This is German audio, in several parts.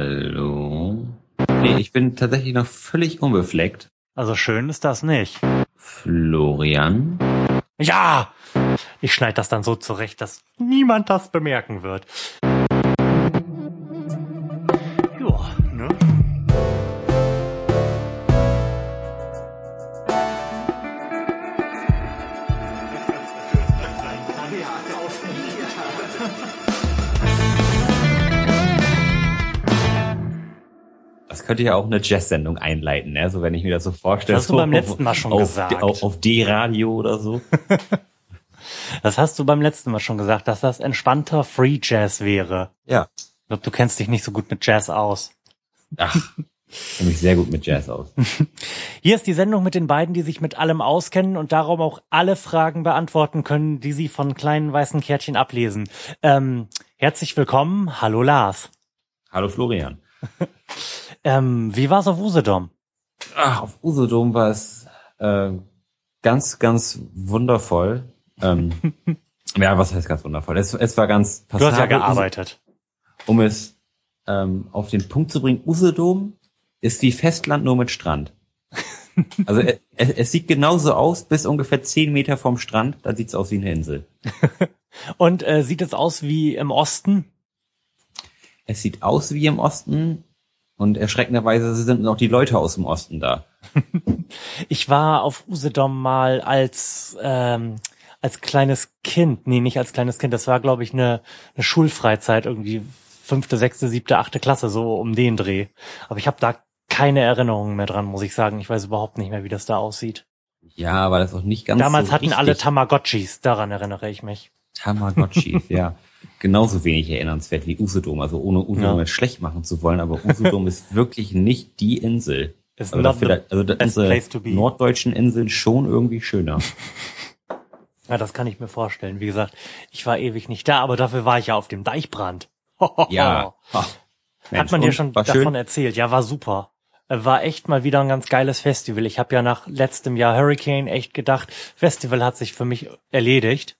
Hallo? Nee, ich bin tatsächlich noch völlig unbefleckt. Also schön ist das nicht. Florian? Ja! Ich schneide das dann so zurecht, dass niemand das bemerken wird. Könnte ja auch eine Jazz-Sendung einleiten, ne? So wenn ich mir das so vorstelle. Das hast du so beim auf- letzten Mal schon auf, gesagt. Auf, auf D-Radio oder so. Das hast du beim letzten Mal schon gesagt, dass das entspannter Free Jazz wäre. Ja. Ich glaube, du kennst dich nicht so gut mit Jazz aus. Ach, ich kenne mich sehr gut mit Jazz aus. Hier ist die Sendung mit den beiden, die sich mit allem auskennen und darum auch alle Fragen beantworten können, die sie von kleinen weißen Kärtchen ablesen. Ähm, herzlich willkommen. Hallo Lars. Hallo Florian. Ähm, wie war's auf Usedom? Ach, auf Usedom war es äh, ganz, ganz wundervoll. Ähm, ja, was heißt ganz wundervoll? Es, es war ganz Du hast ja passabel. gearbeitet. Um es ähm, auf den Punkt zu bringen, Usedom ist wie Festland nur mit Strand. Also es, es sieht genauso aus, bis ungefähr zehn Meter vom Strand, dann sieht's aus wie eine Insel. Und äh, sieht es aus wie im Osten? Es sieht aus wie im Osten und erschreckenderweise sind auch die Leute aus dem Osten da. Ich war auf Usedom mal als ähm, als kleines Kind, nee, nicht als kleines Kind, das war, glaube ich, eine, eine Schulfreizeit, irgendwie fünfte, sechste, siebte, achte Klasse, so um den Dreh. Aber ich habe da keine Erinnerungen mehr dran, muss ich sagen. Ich weiß überhaupt nicht mehr, wie das da aussieht. Ja, aber das ist auch nicht ganz Damals so hatten richtig. alle Tamagotchis, daran erinnere ich mich. Tamagotchi, ja. Genauso wenig erinnernswert wie Usedom. Also ohne Usedom Ja. jetzt schlecht machen zu wollen, aber Usedom ist wirklich nicht die Insel. Ist Also, dafür, also da unsere be. norddeutschen Inseln schon irgendwie schöner. Ja, das kann ich mir vorstellen. Wie gesagt, ich war ewig nicht da, aber dafür war ich ja auf dem Deichbrand. Ja. Ach, Hat Mensch, man dir schon davon schön? erzählt? Ja, war super. Äh, War echt mal wieder ein ganz geiles Festival. Ich habe ja nach letztem Jahr Hurricane echt gedacht, Festival hat sich für mich erledigt,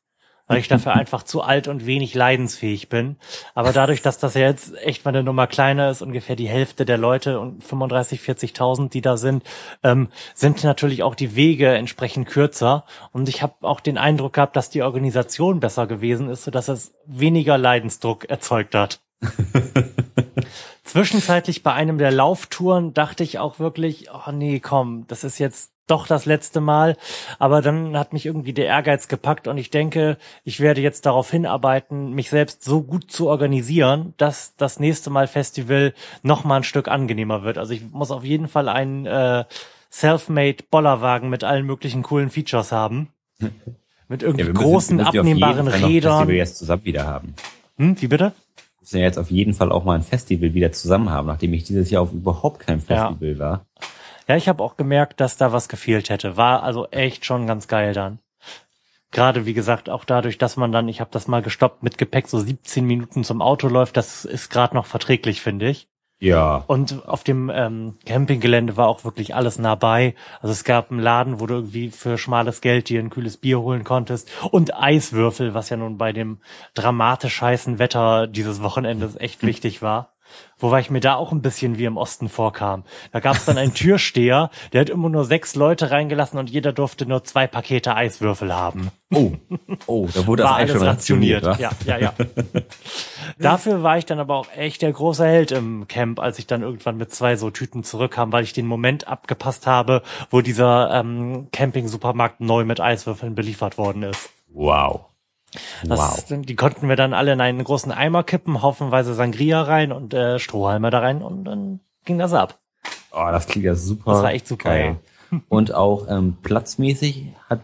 weil ich dafür einfach zu alt und wenig leidensfähig bin. Aber dadurch, dass das ja jetzt echt mal eine Nummer kleiner ist, ungefähr die Hälfte der Leute und 35, 40.000, die da sind, ähm, sind natürlich auch die Wege entsprechend kürzer. Und ich habe auch den Eindruck gehabt, dass die Organisation besser gewesen ist, sodass es weniger Leidensdruck erzeugt hat. Zwischenzeitlich bei einem der Lauftouren dachte ich auch wirklich, oh nee, komm, das ist jetzt doch das letzte Mal. Aber dann hat mich irgendwie der Ehrgeiz gepackt und ich denke, ich werde jetzt darauf hinarbeiten, mich selbst so gut zu organisieren, dass das nächste Mal Festival noch mal ein Stück angenehmer wird. Also ich muss auf jeden Fall einen äh, Selfmade Bollerwagen mit allen möglichen coolen Features haben. Mit irgendwie Ja, müssen- großen, ja abnehmbaren Rädern. Festival jetzt zusammen wieder haben. Hm, wie bitte? Wir müssen ja jetzt auf jeden Fall auch mal ein Festival wieder zusammen haben, nachdem ich dieses Jahr auf überhaupt keinem Ja. Festival war. Ja, ich habe auch gemerkt, dass da was gefehlt hätte. War also echt schon ganz geil dann. Gerade wie gesagt, auch dadurch, dass man dann, ich habe das mal gestoppt, mit Gepäck so 17 Minuten zum Auto läuft, das ist gerade noch verträglich, finde ich. Ja. Und auf dem ähm, Campinggelände war auch wirklich alles nah bei. Also es gab einen Laden, wo du irgendwie für schmales Geld dir ein kühles Bier holen konntest und Eiswürfel, was ja nun bei dem dramatisch heißen Wetter dieses Wochenendes echt wichtig war. Wobei ich mir da auch ein bisschen wie im Osten vorkam. Da gab es dann einen Türsteher, der hat immer nur sechs Leute reingelassen und jeder durfte nur zwei Pakete Eiswürfel haben. Oh, oh, da wurde das alles schon rationiert. Ja, ja, ja. Dafür war ich dann aber auch echt der große Held im Camp, als ich dann irgendwann mit zwei so Tüten zurückkam, weil ich den Moment abgepasst habe, wo dieser ähm, Camping-Supermarkt neu mit Eiswürfeln beliefert worden ist. Wow. Das, wow. Die konnten wir dann alle in einen großen Eimer kippen, haufenweise Sangria rein und äh, Strohhalme da rein und dann ging das ab. Oh, das klingt ja super. Das war echt super, geil. Und auch ähm, platzmäßig hat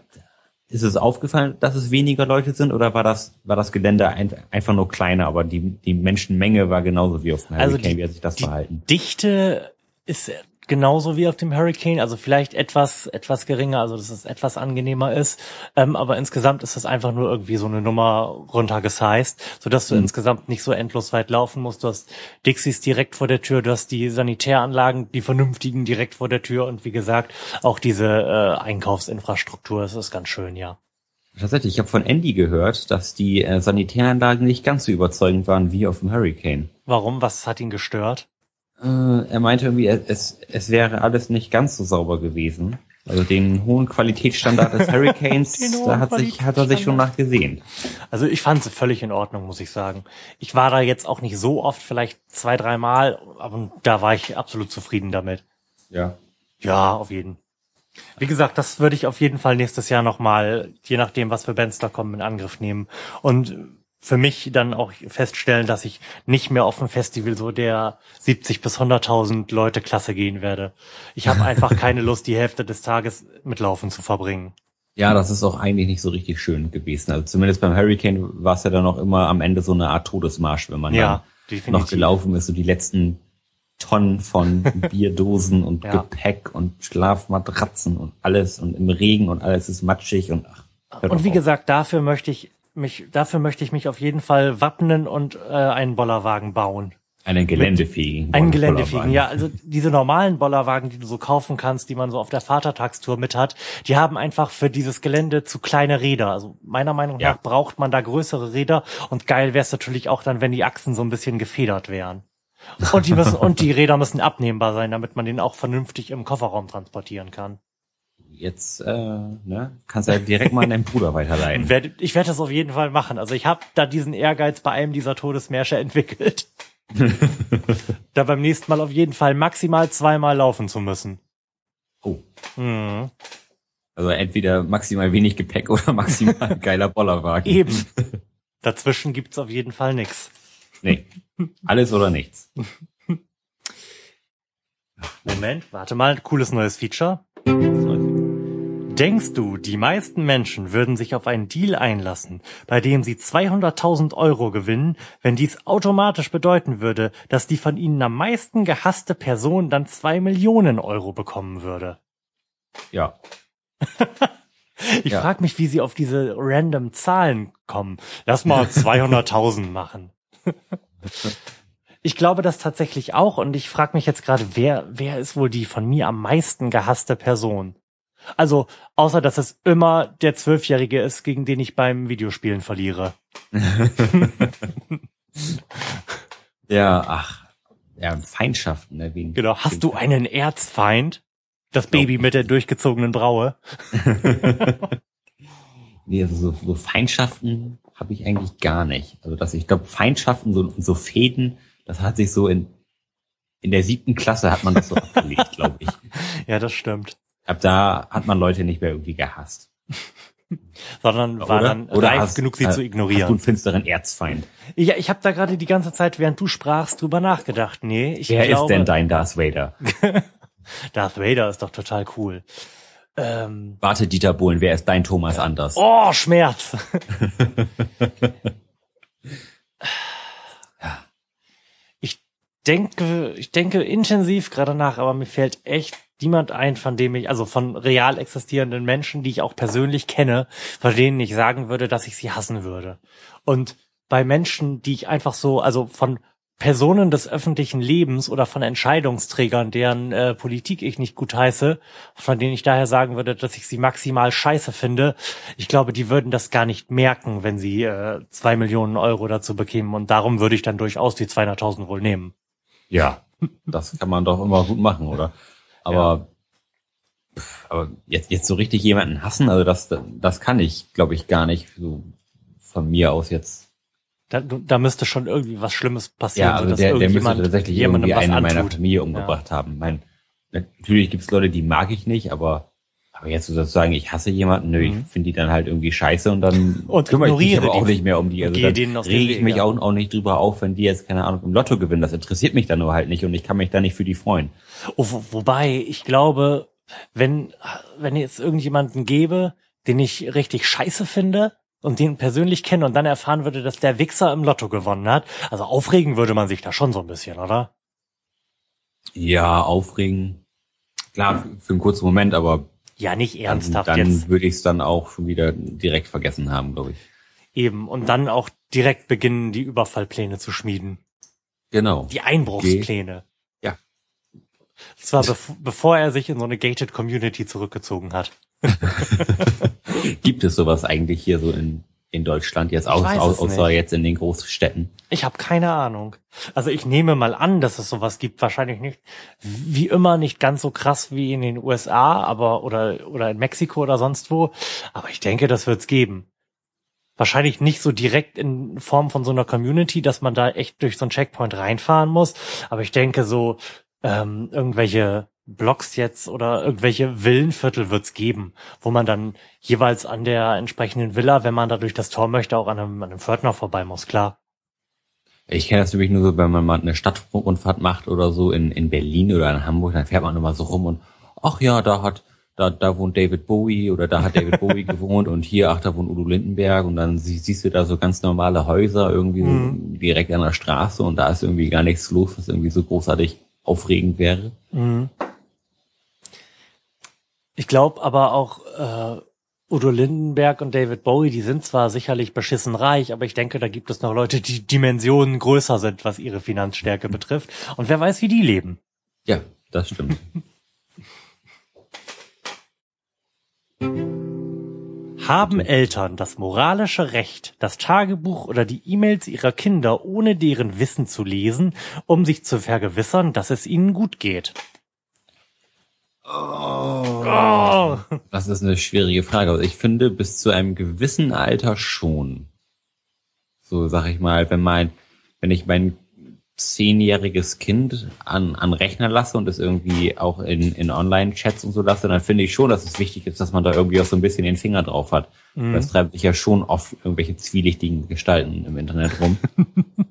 ist es aufgefallen, dass es weniger Leute sind oder war das war das Gelände ein, einfach nur kleiner, aber die die Menschenmenge war genauso wie auf dem Also Hurricane, die- wie hat sich das die verhalten? Dichte ist genauso wie auf dem Hurricane, also vielleicht etwas etwas geringer, also dass es etwas angenehmer ist, ähm, aber insgesamt ist es einfach nur irgendwie so eine Nummer runtergesized, sodass du Mhm. insgesamt nicht so endlos weit laufen musst. Du hast Dixies direkt vor der Tür, du hast die Sanitäranlagen, die vernünftigen direkt vor der Tür und wie gesagt auch diese äh, Einkaufsinfrastruktur. Das ist ganz schön, ja. Tatsächlich, ich habe von Andy gehört, dass die äh, Sanitäranlagen nicht ganz so überzeugend waren wie auf dem Hurricane. Warum? Was hat ihn gestört? Äh, er meinte irgendwie, es, es wäre alles nicht ganz so sauber gewesen. Also den hohen Qualitätsstandard des Hurricanes, da hat, sich, hat er sich schon nachgesehen. Also ich fand es völlig in Ordnung, muss ich sagen. Ich war da jetzt auch nicht so oft, vielleicht zwei, dreimal, aber da war ich absolut zufrieden damit. Ja. Ja, auf jeden. Wie gesagt, das würde ich auf jeden Fall nächstes Jahr nochmal, je nachdem, was für Bands da kommen, in Angriff nehmen. Und für mich dann auch feststellen, dass ich nicht mehr auf ein Festival so der 70 bis 100.000 Leute Klasse gehen werde. Ich habe einfach keine Lust, die Hälfte des Tages mit Laufen zu verbringen. Ja, das ist auch eigentlich nicht so richtig schön gewesen. Also zumindest beim Hurricane war es ja dann auch immer am Ende so eine Art Todesmarsch, wenn man ja, dann noch gelaufen ist, so die letzten Tonnen von Bierdosen und ja. Gepäck und Schlafmatratzen und alles und im Regen und alles ist matschig und ach. Und wie auf. gesagt, dafür möchte ich mich, dafür möchte ich mich auf jeden Fall wappnen und äh, einen Bollerwagen bauen. Einen geländefähigen. Einen geländefähigen, ja. Also diese normalen Bollerwagen, die du so kaufen kannst, die man so auf der Vatertagstour mit hat, die haben einfach für dieses Gelände zu kleine Räder. Also meiner Meinung ja. nach braucht man da größere Räder und geil wäre es natürlich auch dann, wenn die Achsen so ein bisschen gefedert wären. Und die müssen, und die Räder müssen abnehmbar sein, damit man den auch vernünftig im Kofferraum transportieren kann jetzt äh, ne, kannst du ja direkt mal an deinen Bruder weiterleiten. Ich werde das auf jeden Fall machen. Also ich habe da diesen Ehrgeiz bei einem dieser Todesmärsche entwickelt. da beim nächsten Mal auf jeden Fall maximal zweimal laufen zu müssen. Oh. Mhm. Also entweder maximal wenig Gepäck oder maximal geiler Bollerwagen. Eben. Dazwischen gibt's auf jeden Fall nix. Nee. Alles oder nichts. Moment, warte mal, cooles neues Feature. Denkst du, die meisten Menschen würden sich auf einen Deal einlassen, bei dem sie 200.000 Euro gewinnen, wenn dies automatisch bedeuten würde, dass die von ihnen am meisten gehasste Person dann zwei Millionen Euro bekommen würde? Ja. ich ja. frage mich, wie sie auf diese random Zahlen kommen. Lass mal 200.000 machen. Ich glaube das tatsächlich auch und ich frage mich jetzt gerade, wer, wer ist wohl die von mir am meisten gehasste Person? Also, außer dass es immer der Zwölfjährige ist, gegen den ich beim Videospielen verliere. ja, ach, ja, Feindschaften, ne? Wen, genau. Hast du einen Erzfeind? Das Baby mit der durchgezogenen Braue. nee, also so, so Feindschaften habe ich eigentlich gar nicht. Also dass ich glaube, Feindschaften, so, so Fäden, das hat sich so in in der siebten Klasse hat man das so abgelegt, glaube ich. Ja, das stimmt. Ab da hat man Leute nicht mehr irgendwie gehasst. Sondern war oder, dann oder reif hast, genug, sie hast, zu ignorieren. Hast du einen finsteren Erzfeind? Ja, ich habe da gerade die ganze Zeit, während du sprachst, drüber nachgedacht. Nee, ich Wer glaube, ist denn dein Darth Vader? Darth Vader ist doch total cool. Ähm, Warte, Dieter Bohlen, wer ist dein Thomas Anders? Oh, Schmerz! ich denke, ich denke intensiv gerade nach, aber mir fällt echt niemand ein, von dem ich, also von real existierenden Menschen, die ich auch persönlich kenne, von denen ich sagen würde, dass ich sie hassen würde. Und bei Menschen, die ich einfach so, also von Personen des öffentlichen Lebens oder von Entscheidungsträgern, deren äh, Politik ich nicht gut heiße, von denen ich daher sagen würde, dass ich sie maximal scheiße finde. Ich glaube, die würden das gar nicht merken, wenn sie äh, zwei Millionen Euro dazu bekämen. Und darum würde ich dann durchaus die 200.000 wohl nehmen. Ja, das kann man doch immer gut machen, oder? Aber, ja. aber jetzt, jetzt so richtig jemanden hassen, also das, das kann ich, glaube ich, gar nicht so von mir aus jetzt. Da, da müsste schon irgendwie was Schlimmes passieren. Ja, also der, der müsste tatsächlich irgendwie eine meiner Familie umgebracht ja. haben. Mein, natürlich gibt's Leute, die mag ich nicht, aber aber jetzt sozusagen, ich hasse jemanden, nö, mhm. ich finde die dann halt irgendwie scheiße und dann und kümmere ich mich aber auch nicht mehr um die. Also dann rege ich mich auch, auch nicht drüber auf, wenn die jetzt, keine Ahnung, im Lotto gewinnen. Das interessiert mich dann nur halt nicht und ich kann mich da nicht für die freuen. Oh, wo, wobei, ich glaube, wenn, wenn jetzt irgendjemanden gäbe, den ich richtig scheiße finde und den persönlich kenne und dann erfahren würde, dass der Wichser im Lotto gewonnen hat, also aufregen würde man sich da schon so ein bisschen, oder? Ja, aufregen. Klar, für einen kurzen Moment, aber ja, nicht ernsthaft dann, dann jetzt. würde ich es dann auch schon wieder direkt vergessen haben, glaube ich. Eben, und dann auch direkt beginnen, die Überfallpläne zu schmieden. Genau. Die Einbruchspläne. Ge ja. Zwar bev bevor er sich in so eine gated Community zurückgezogen hat. Gibt es sowas eigentlich hier so in in Deutschland jetzt, aus, aus, außer jetzt in den Großstädten? Ich habe keine Ahnung. Also ich nehme mal an, dass es sowas gibt. Wahrscheinlich nicht, wie immer, nicht ganz so krass wie in den USA, aber oder oder in Mexiko oder sonst wo. Aber ich denke, das wird's geben. Wahrscheinlich nicht so direkt in Form von so einer Community, dass man da echt durch so einen Checkpoint reinfahren muss. Aber ich denke so ähm, irgendwelche Blocks jetzt oder irgendwelche Villenviertel wird's geben, wo man dann jeweils an der entsprechenden Villa, wenn man da durch das Tor möchte, auch an einem, an einem Pförtner vorbei muss, klar. Ich kenne das nämlich nur so, wenn man mal eine Stadtrundfahrt macht oder so in, in Berlin oder in Hamburg, dann fährt man immer so rum und ach ja, da hat, da, da wohnt David Bowie oder da hat David Bowie gewohnt und hier, ach, da wohnt Udo Lindenberg und dann sie, siehst du da so ganz normale Häuser irgendwie mhm. so direkt an der Straße und da ist irgendwie gar nichts los, was irgendwie so großartig aufregend wäre. Mhm. Ich glaube aber auch, äh, Udo Lindenberg und David Bowie, die sind zwar sicherlich beschissen reich, aber ich denke, da gibt es noch Leute, die Dimensionen größer sind, was ihre Finanzstärke betrifft. Und wer weiß, wie die leben. Ja, das stimmt. Haben Eltern das moralische Recht, das Tagebuch oder die E-Mails ihrer Kinder ohne deren Wissen zu lesen, um sich zu vergewissern, dass es ihnen gut geht? Oh. oh. Das ist eine schwierige Frage. Also ich finde, bis zu einem gewissen Alter schon. So sag ich mal, wenn mein, wenn ich mein zehnjähriges Kind an, an Rechner lasse und es irgendwie auch in, in Online-Chats und so lasse, dann finde ich schon, dass es wichtig ist, dass man da irgendwie auch so ein bisschen den Finger drauf hat. Mhm. Das treibt sich ja schon oft irgendwelche zwielichtigen Gestalten im Internet rum.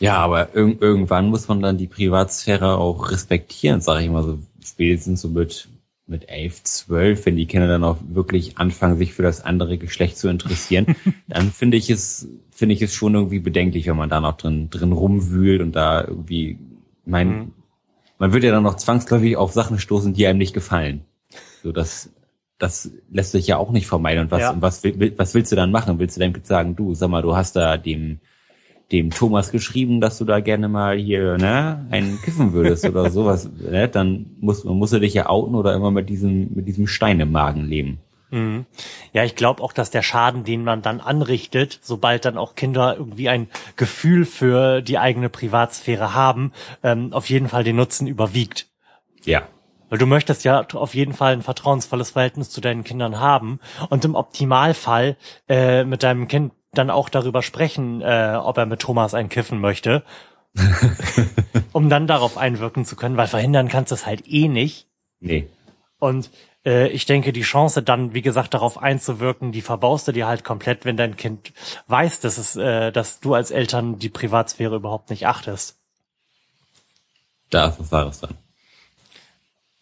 ja, aber irg irgendwann muss man dann die Privatsphäre auch respektieren, sage ich mal so spätestens so mit, mit elf, zwölf, wenn die Kinder dann auch wirklich anfangen, sich für das andere Geschlecht zu interessieren, dann finde ich es, finde ich es schon irgendwie bedenklich, wenn man da noch drin, drin rumwühlt und da irgendwie, mein, mhm. man wird ja dann noch zwangsläufig auf Sachen stoßen, die einem nicht gefallen. So, das, das lässt sich ja auch nicht vermeiden. Und was, ja. was, was willst du dann machen? Willst du Kind sagen, du, sag mal, du hast da dem, dem Thomas geschrieben, dass du da gerne mal hier ne, einen kiffen würdest oder sowas, ne, dann muss man muss er dich ja outen oder immer mit diesem mit diesem Stein im Magen leben. Mhm. Ja, ich glaube auch, dass der Schaden, den man dann anrichtet, sobald dann auch Kinder irgendwie ein Gefühl für die eigene Privatsphäre haben, ähm, auf jeden Fall den Nutzen überwiegt. Ja. Weil du möchtest ja auf jeden Fall ein vertrauensvolles Verhältnis zu deinen Kindern haben und im Optimalfall äh, mit deinem Kind dann auch darüber sprechen, äh, ob er mit Thomas ein Kiffen möchte. um dann darauf einwirken zu können, weil verhindern kannst du es halt eh nicht. Nee. Und äh, ich denke, die Chance dann, wie gesagt, darauf einzuwirken, die verbaust du dir halt komplett, wenn dein Kind weiß, dass es, äh, dass du als Eltern die Privatsphäre überhaupt nicht achtest. Da was Wahres dran.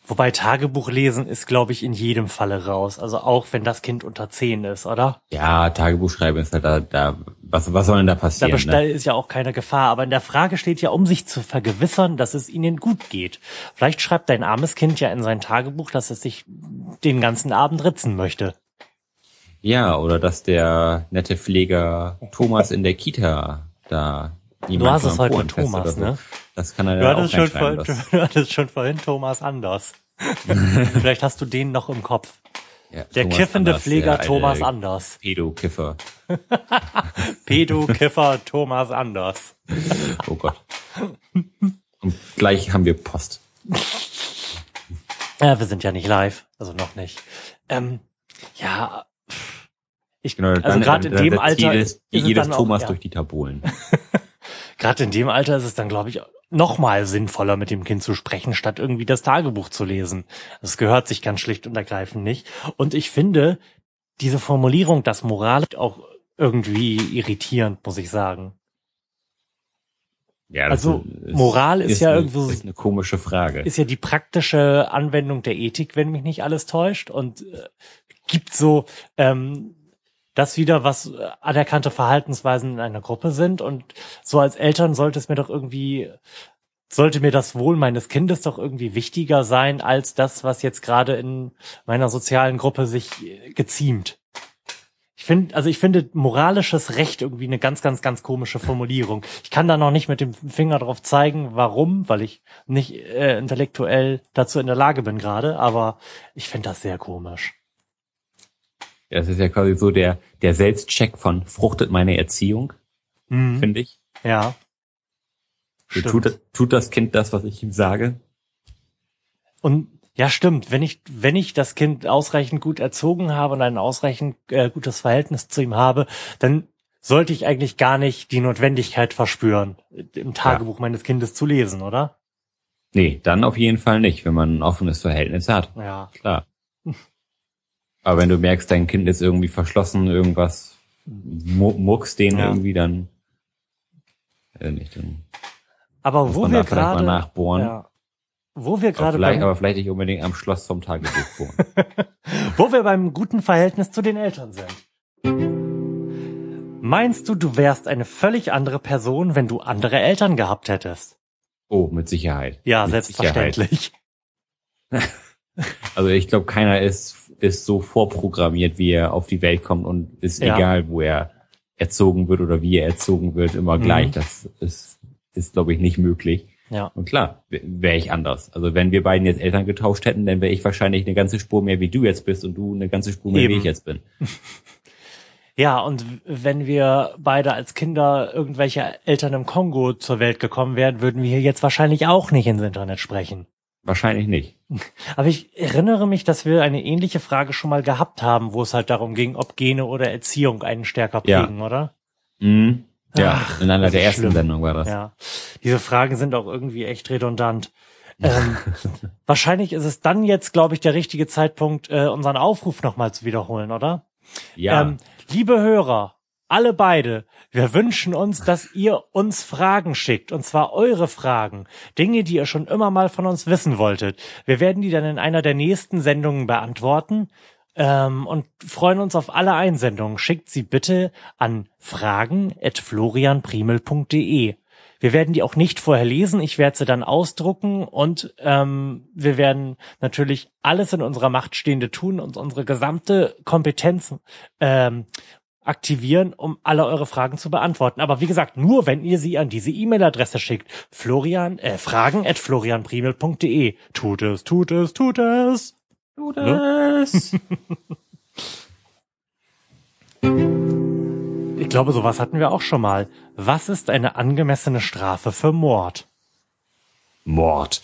Wobei Tagebuch lesen ist, glaube ich, in jedem Falle raus. Also auch wenn das Kind unter zehn ist, oder? Ja, Tagebuch schreiben ist halt da, da was, was soll denn da passieren? Da ne? ist ja auch keine Gefahr. Aber in der Frage steht ja, um sich zu vergewissern, dass es ihnen gut geht. Vielleicht schreibt dein armes Kind ja in sein Tagebuch, dass es sich den ganzen Abend ritzen möchte. Ja, oder dass der nette Pfleger Thomas in der Kita da Du hast es heute mit Thomas, so. ne? Das kann er ja auch schon vor, Du hattest schon vorhin Thomas Anders. Vielleicht hast du den noch im Kopf. Ja, der Thomas kiffende Anders, Pfleger Thomas Anders. Pedo-Kiffer. Pedo-Kiffer Thomas Anders. oh Gott. Und gleich haben wir Post. Ja, wir sind ja nicht live, also noch nicht. Ähm, ja, ich genau, also gerade in dem Alter jedes, ist jedes Thomas auch, ja. durch die Tabolen. Gerade in dem Alter ist es dann, glaube ich, noch mal sinnvoller, mit dem Kind zu sprechen, statt irgendwie das Tagebuch zu lesen. Das gehört sich ganz schlicht und ergreifend nicht. Und ich finde diese Formulierung, das Moral, auch irgendwie irritierend, muss ich sagen. Ja, also ist, Moral ist, ist ja irgendwo ist eine komische Frage. Ist ja die praktische Anwendung der Ethik, wenn mich nicht alles täuscht und äh, gibt so ähm, das wieder, was äh, anerkannte Verhaltensweisen in einer Gruppe sind. Und so als Eltern sollte es mir doch irgendwie, sollte mir das Wohl meines Kindes doch irgendwie wichtiger sein, als das, was jetzt gerade in meiner sozialen Gruppe sich äh, geziemt. Ich finde, also ich finde moralisches Recht irgendwie eine ganz, ganz, ganz komische Formulierung. Ich kann da noch nicht mit dem Finger drauf zeigen, warum, weil ich nicht äh, intellektuell dazu in der Lage bin gerade, aber ich finde das sehr komisch. Ja, das ist ja quasi so der, der Selbstcheck von fruchtet meine Erziehung, Mhm. finde ich. Ja. So. Tut, tut das Kind das, was ich ihm sage? Und ja, stimmt. Wenn ich, wenn ich das Kind ausreichend gut erzogen habe und ein ausreichend äh, gutes Verhältnis zu ihm habe, dann sollte ich eigentlich gar nicht die Notwendigkeit verspüren, im Tagebuch meines Kindes zu lesen, oder? Nee, dann auf jeden Fall nicht, wenn man ein offenes Verhältnis hat. Ja. Klar. Aber wenn du merkst, dein Kind ist irgendwie verschlossen, irgendwas mu- muckst den Ja. irgendwie, dann äh, nicht. Dann Aber wo wir gerade, nachbohren. ja, wo wir gerade vielleicht, aber vielleicht nicht unbedingt am Schloss vom Tagebuch bohren. wo wir beim guten Verhältnis zu den Eltern sind. Meinst du, du wärst eine völlig andere Person, wenn du andere Eltern gehabt hättest? oh, mit Sicherheit. Ja, mit selbstverständlich. Sicherheit. Also ich glaube, keiner ist, ist so vorprogrammiert, wie er auf die Welt kommt und ist Ja. egal, wo er erzogen wird oder wie er erzogen wird, immer Mhm. gleich. Das ist, ist glaube ich, nicht möglich. Ja. Und klar, wäre ich anders. Also wenn wir beiden jetzt Eltern getauscht hätten, dann wäre ich wahrscheinlich eine ganze Spur mehr, wie du jetzt bist und du eine ganze Spur mehr, Eben. wie ich jetzt bin. Ja, und wenn wir beide als Kinder irgendwelche Eltern im Kongo zur Welt gekommen wären, würden wir hier jetzt wahrscheinlich auch nicht ins Internet sprechen. Wahrscheinlich nicht. Aber ich erinnere mich, dass wir eine ähnliche Frage schon mal gehabt haben, wo es halt darum ging, ob Gene oder Erziehung einen stärker Ja. prägen, oder? Mhm. Ja, Ach, in einer der ersten schlimm. Sendungen war das. Ja. Diese Fragen sind auch irgendwie echt redundant. Ähm, wahrscheinlich ist es dann jetzt, glaube ich, der richtige Zeitpunkt, äh, unseren Aufruf nochmal zu wiederholen, oder? Ja. Ähm, liebe Hörer, alle beide, wir wünschen uns, dass ihr uns Fragen schickt, und zwar eure Fragen, Dinge, die ihr schon immer mal von uns wissen wolltet. Wir werden die dann in einer der nächsten Sendungen beantworten ähm, und freuen uns auf alle Einsendungen. Schickt sie bitte an fragen.florianprimel.de. Wir werden die auch nicht vorher lesen. Ich werde sie dann ausdrucken und ähm, wir werden natürlich alles in unserer Macht Stehende tun und unsere gesamte Kompetenz ähm, aktivieren, um alle eure Fragen zu beantworten. Aber wie gesagt, nur wenn ihr sie an diese E-Mail-Adresse schickt. Florian, äh, fragen at florianprimel.de. Tut es, tut es, tut es. Du das. Ich glaube, sowas hatten wir auch schon mal. Was ist eine angemessene Strafe für Mord? Mord.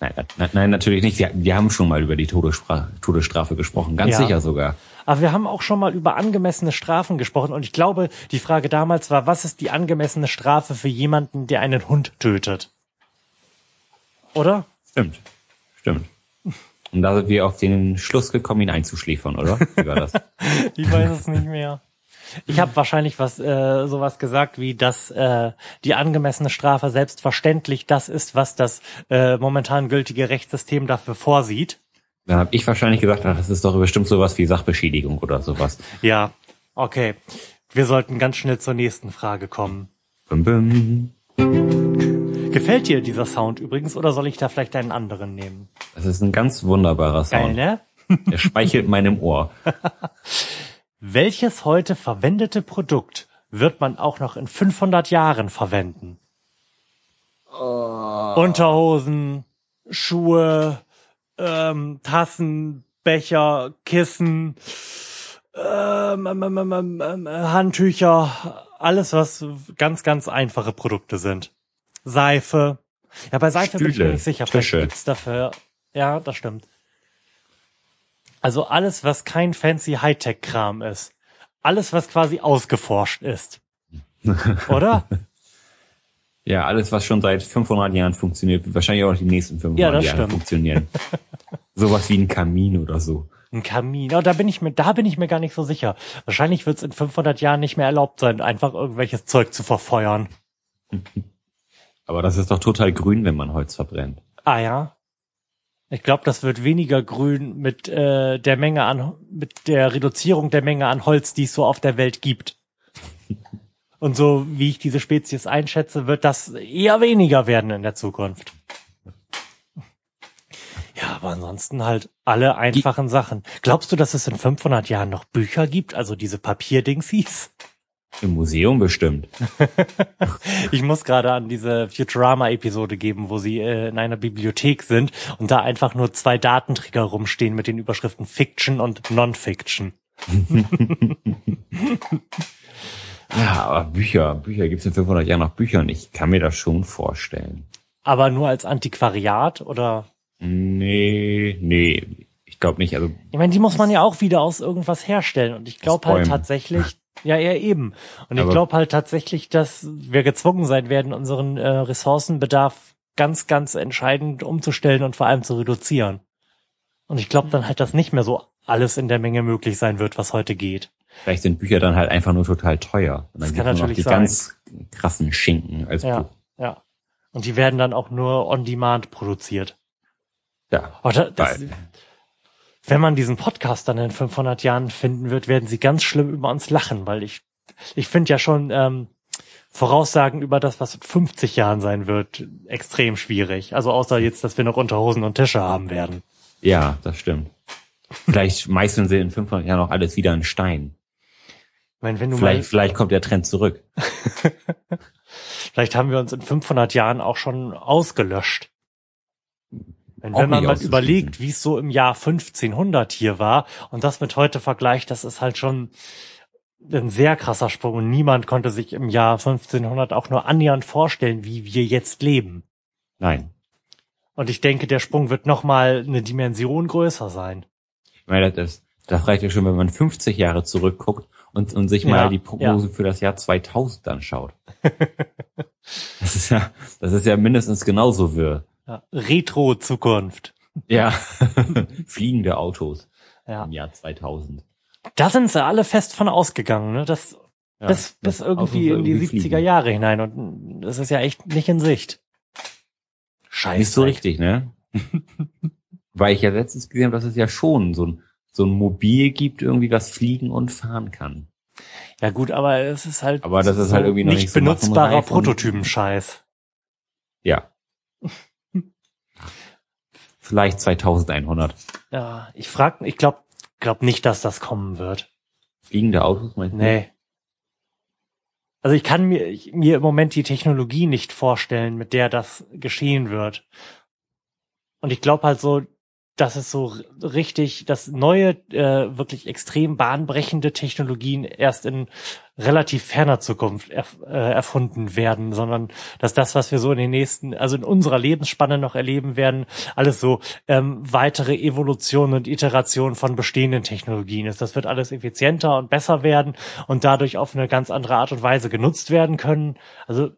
Nein, nein, nein, natürlich nicht. Wir, wir haben schon mal über die Todesstrafe, Todesstrafe gesprochen. Ganz Ja. sicher sogar. Aber wir haben auch schon mal über angemessene Strafen gesprochen und ich glaube, die Frage damals war, was ist die angemessene Strafe für jemanden, der einen Hund tötet? Oder? Stimmt. Stimmt. Und da sind wir auf den Schluss gekommen, ihn einzuschläfern, oder? Wie war das? Ich weiß es nicht mehr. Ich habe wahrscheinlich was äh, sowas gesagt wie, dass äh, die angemessene Strafe selbstverständlich das ist, was das äh, momentan gültige Rechtssystem dafür vorsieht. Dann habe ich wahrscheinlich gesagt, ach, das ist doch bestimmt sowas wie Sachbeschädigung oder sowas. Ja, okay. Wir sollten ganz schnell zur nächsten Frage kommen. Bum, bum. Gefällt dir dieser Sound übrigens oder soll ich da vielleicht einen anderen nehmen? Das ist ein ganz wunderbarer Geil, Sound. ne? Der speichelt meinem Ohr. Welches heute verwendete Produkt wird man auch noch in 500 Jahren verwenden? Unterhosen, Schuhe, ähm, Tassen, Becher, Kissen, ähm, ähm, ähm, ähm, ähm, Handtücher, alles was ganz, ganz einfache Produkte sind. Seife. Ja, bei Seife bin ich mir Stühle, nicht sicher. Vielleicht Tische. gibt's dafür. Ja, das stimmt. Also alles, was kein fancy Hightech-Kram ist. Alles, was quasi ausgeforscht ist. Oder? Ja, alles, was schon seit 500 Jahren funktioniert, wird wahrscheinlich auch die nächsten 500 Ja, das Jahre funktionieren. Sowas wie ein Kamin oder so. Ein Kamin. Oh, da bin ich mir, da bin ich mir gar nicht so sicher. Wahrscheinlich wird es in 500 Jahren nicht mehr erlaubt sein, einfach irgendwelches Zeug zu verfeuern. Aber das ist doch total grün, wenn man Holz verbrennt. Ah ja. Ich glaube, das wird weniger grün mit äh, der Menge an, mit der Reduzierung der Menge an Holz, die es so auf der Welt gibt. Und so wie ich diese Spezies einschätze, wird das eher weniger werden in der Zukunft. Ja, aber ansonsten halt alle einfachen Sachen. Glaubst du, dass es in 500 Jahren noch Bücher gibt, also diese Papierdingsies? Im Museum bestimmt. Ich muss gerade an diese Futurama-Episode geben, wo sie äh, in einer Bibliothek sind und da einfach nur zwei Datenträger rumstehen mit den Überschriften Fiction und Non-Fiction. ja, aber Bücher, Bücher gibt's in 500 Jahren noch Bücher und ich kann mir das schon vorstellen. Aber nur als Antiquariat oder? Nee, nee, ich glaube nicht. Also Ich meine, die muss man ja auch wieder aus irgendwas herstellen und ich glaube halt tatsächlich, ja eher eben. Und ich glaube halt tatsächlich, dass wir gezwungen sein werden, unseren äh, Ressourcenbedarf ganz, ganz entscheidend umzustellen und vor allem zu reduzieren. Und ich glaube dann halt, dass nicht mehr so alles in der Menge möglich sein wird, was heute geht. vielleicht sind Bücher dann halt einfach nur total teuer. Und Das dann kann es noch natürlich die sein. ganz krassen Schinken als Ja, Buch. ja. Und die werden dann auch nur on demand produziert. Ja, da, das, Geil. Wenn man diesen Podcast dann in 500 Jahren finden wird, werden sie ganz schlimm über uns lachen, weil ich, ich finde ja schon ähm, Voraussagen über das, was in 50 Jahren sein wird, extrem schwierig. Also außer jetzt, dass wir noch Unterhosen und Tische haben werden. ja, das stimmt. Vielleicht meißeln sie in 500 Jahren auch alles wieder in Stein. Ich meine, wenn du Vielleicht, mal, vielleicht kommt der Trend zurück. vielleicht haben wir uns in 500 Jahren auch schon ausgelöscht. Wenn, Auch wenn man mal überlegt, wie es so im Jahr 1500 hier war und das mit heute vergleicht, das ist halt schon ein sehr krasser Sprung und niemand konnte sich im Jahr 1500 auch nur annähernd vorstellen, wie wir jetzt leben. Nein. Und ich denke, der Sprung wird noch mal eine Dimension größer sein. Ich meine, das, das reicht ja schon, wenn man 50 Jahre zurückguckt und, und sich Ja, mal die Prognose für das Jahr 2000 anschaut. das ist ja, das ist ja mindestens genauso wirr. Ja. Retro-Zukunft. Ja. Fliegende Autos Ja. im Jahr 2000. Da sind sie alle fest von ausgegangen, ne? Das Ja, bis, bis das irgendwie in die irgendwie 70er fliegen. Jahre hinein und das ist ja echt nicht in Sicht. Scheiße. Nicht so richtig, ne? Weil ich ja letztens gesehen habe, dass es ja schon so ein, so ein Mobil gibt, irgendwie was fliegen und fahren kann. Ja gut, aber es ist halt Aber das ist halt irgendwie noch nicht, nicht benutzbarer Prototypenscheiß. Ja. Vielleicht 2100. Ja, ich frag, ich glaube glaub nicht, dass das kommen wird. Fliegende Autos, meinst du? Nee. Also ich kann mir, ich, mir im Moment die Technologie nicht vorstellen, mit der das geschehen wird. Und ich glaube halt so, dass es so richtig, dass neue, äh, wirklich extrem bahnbrechende Technologien erst in relativ ferner Zukunft erf äh, erfunden werden, sondern dass das, was wir so in den nächsten, also in unserer Lebensspanne noch erleben werden, alles so ähm, weitere Evolution und Iteration von bestehenden Technologien ist. Das wird alles effizienter und besser werden und dadurch auf eine ganz andere Art und Weise genutzt werden können. Also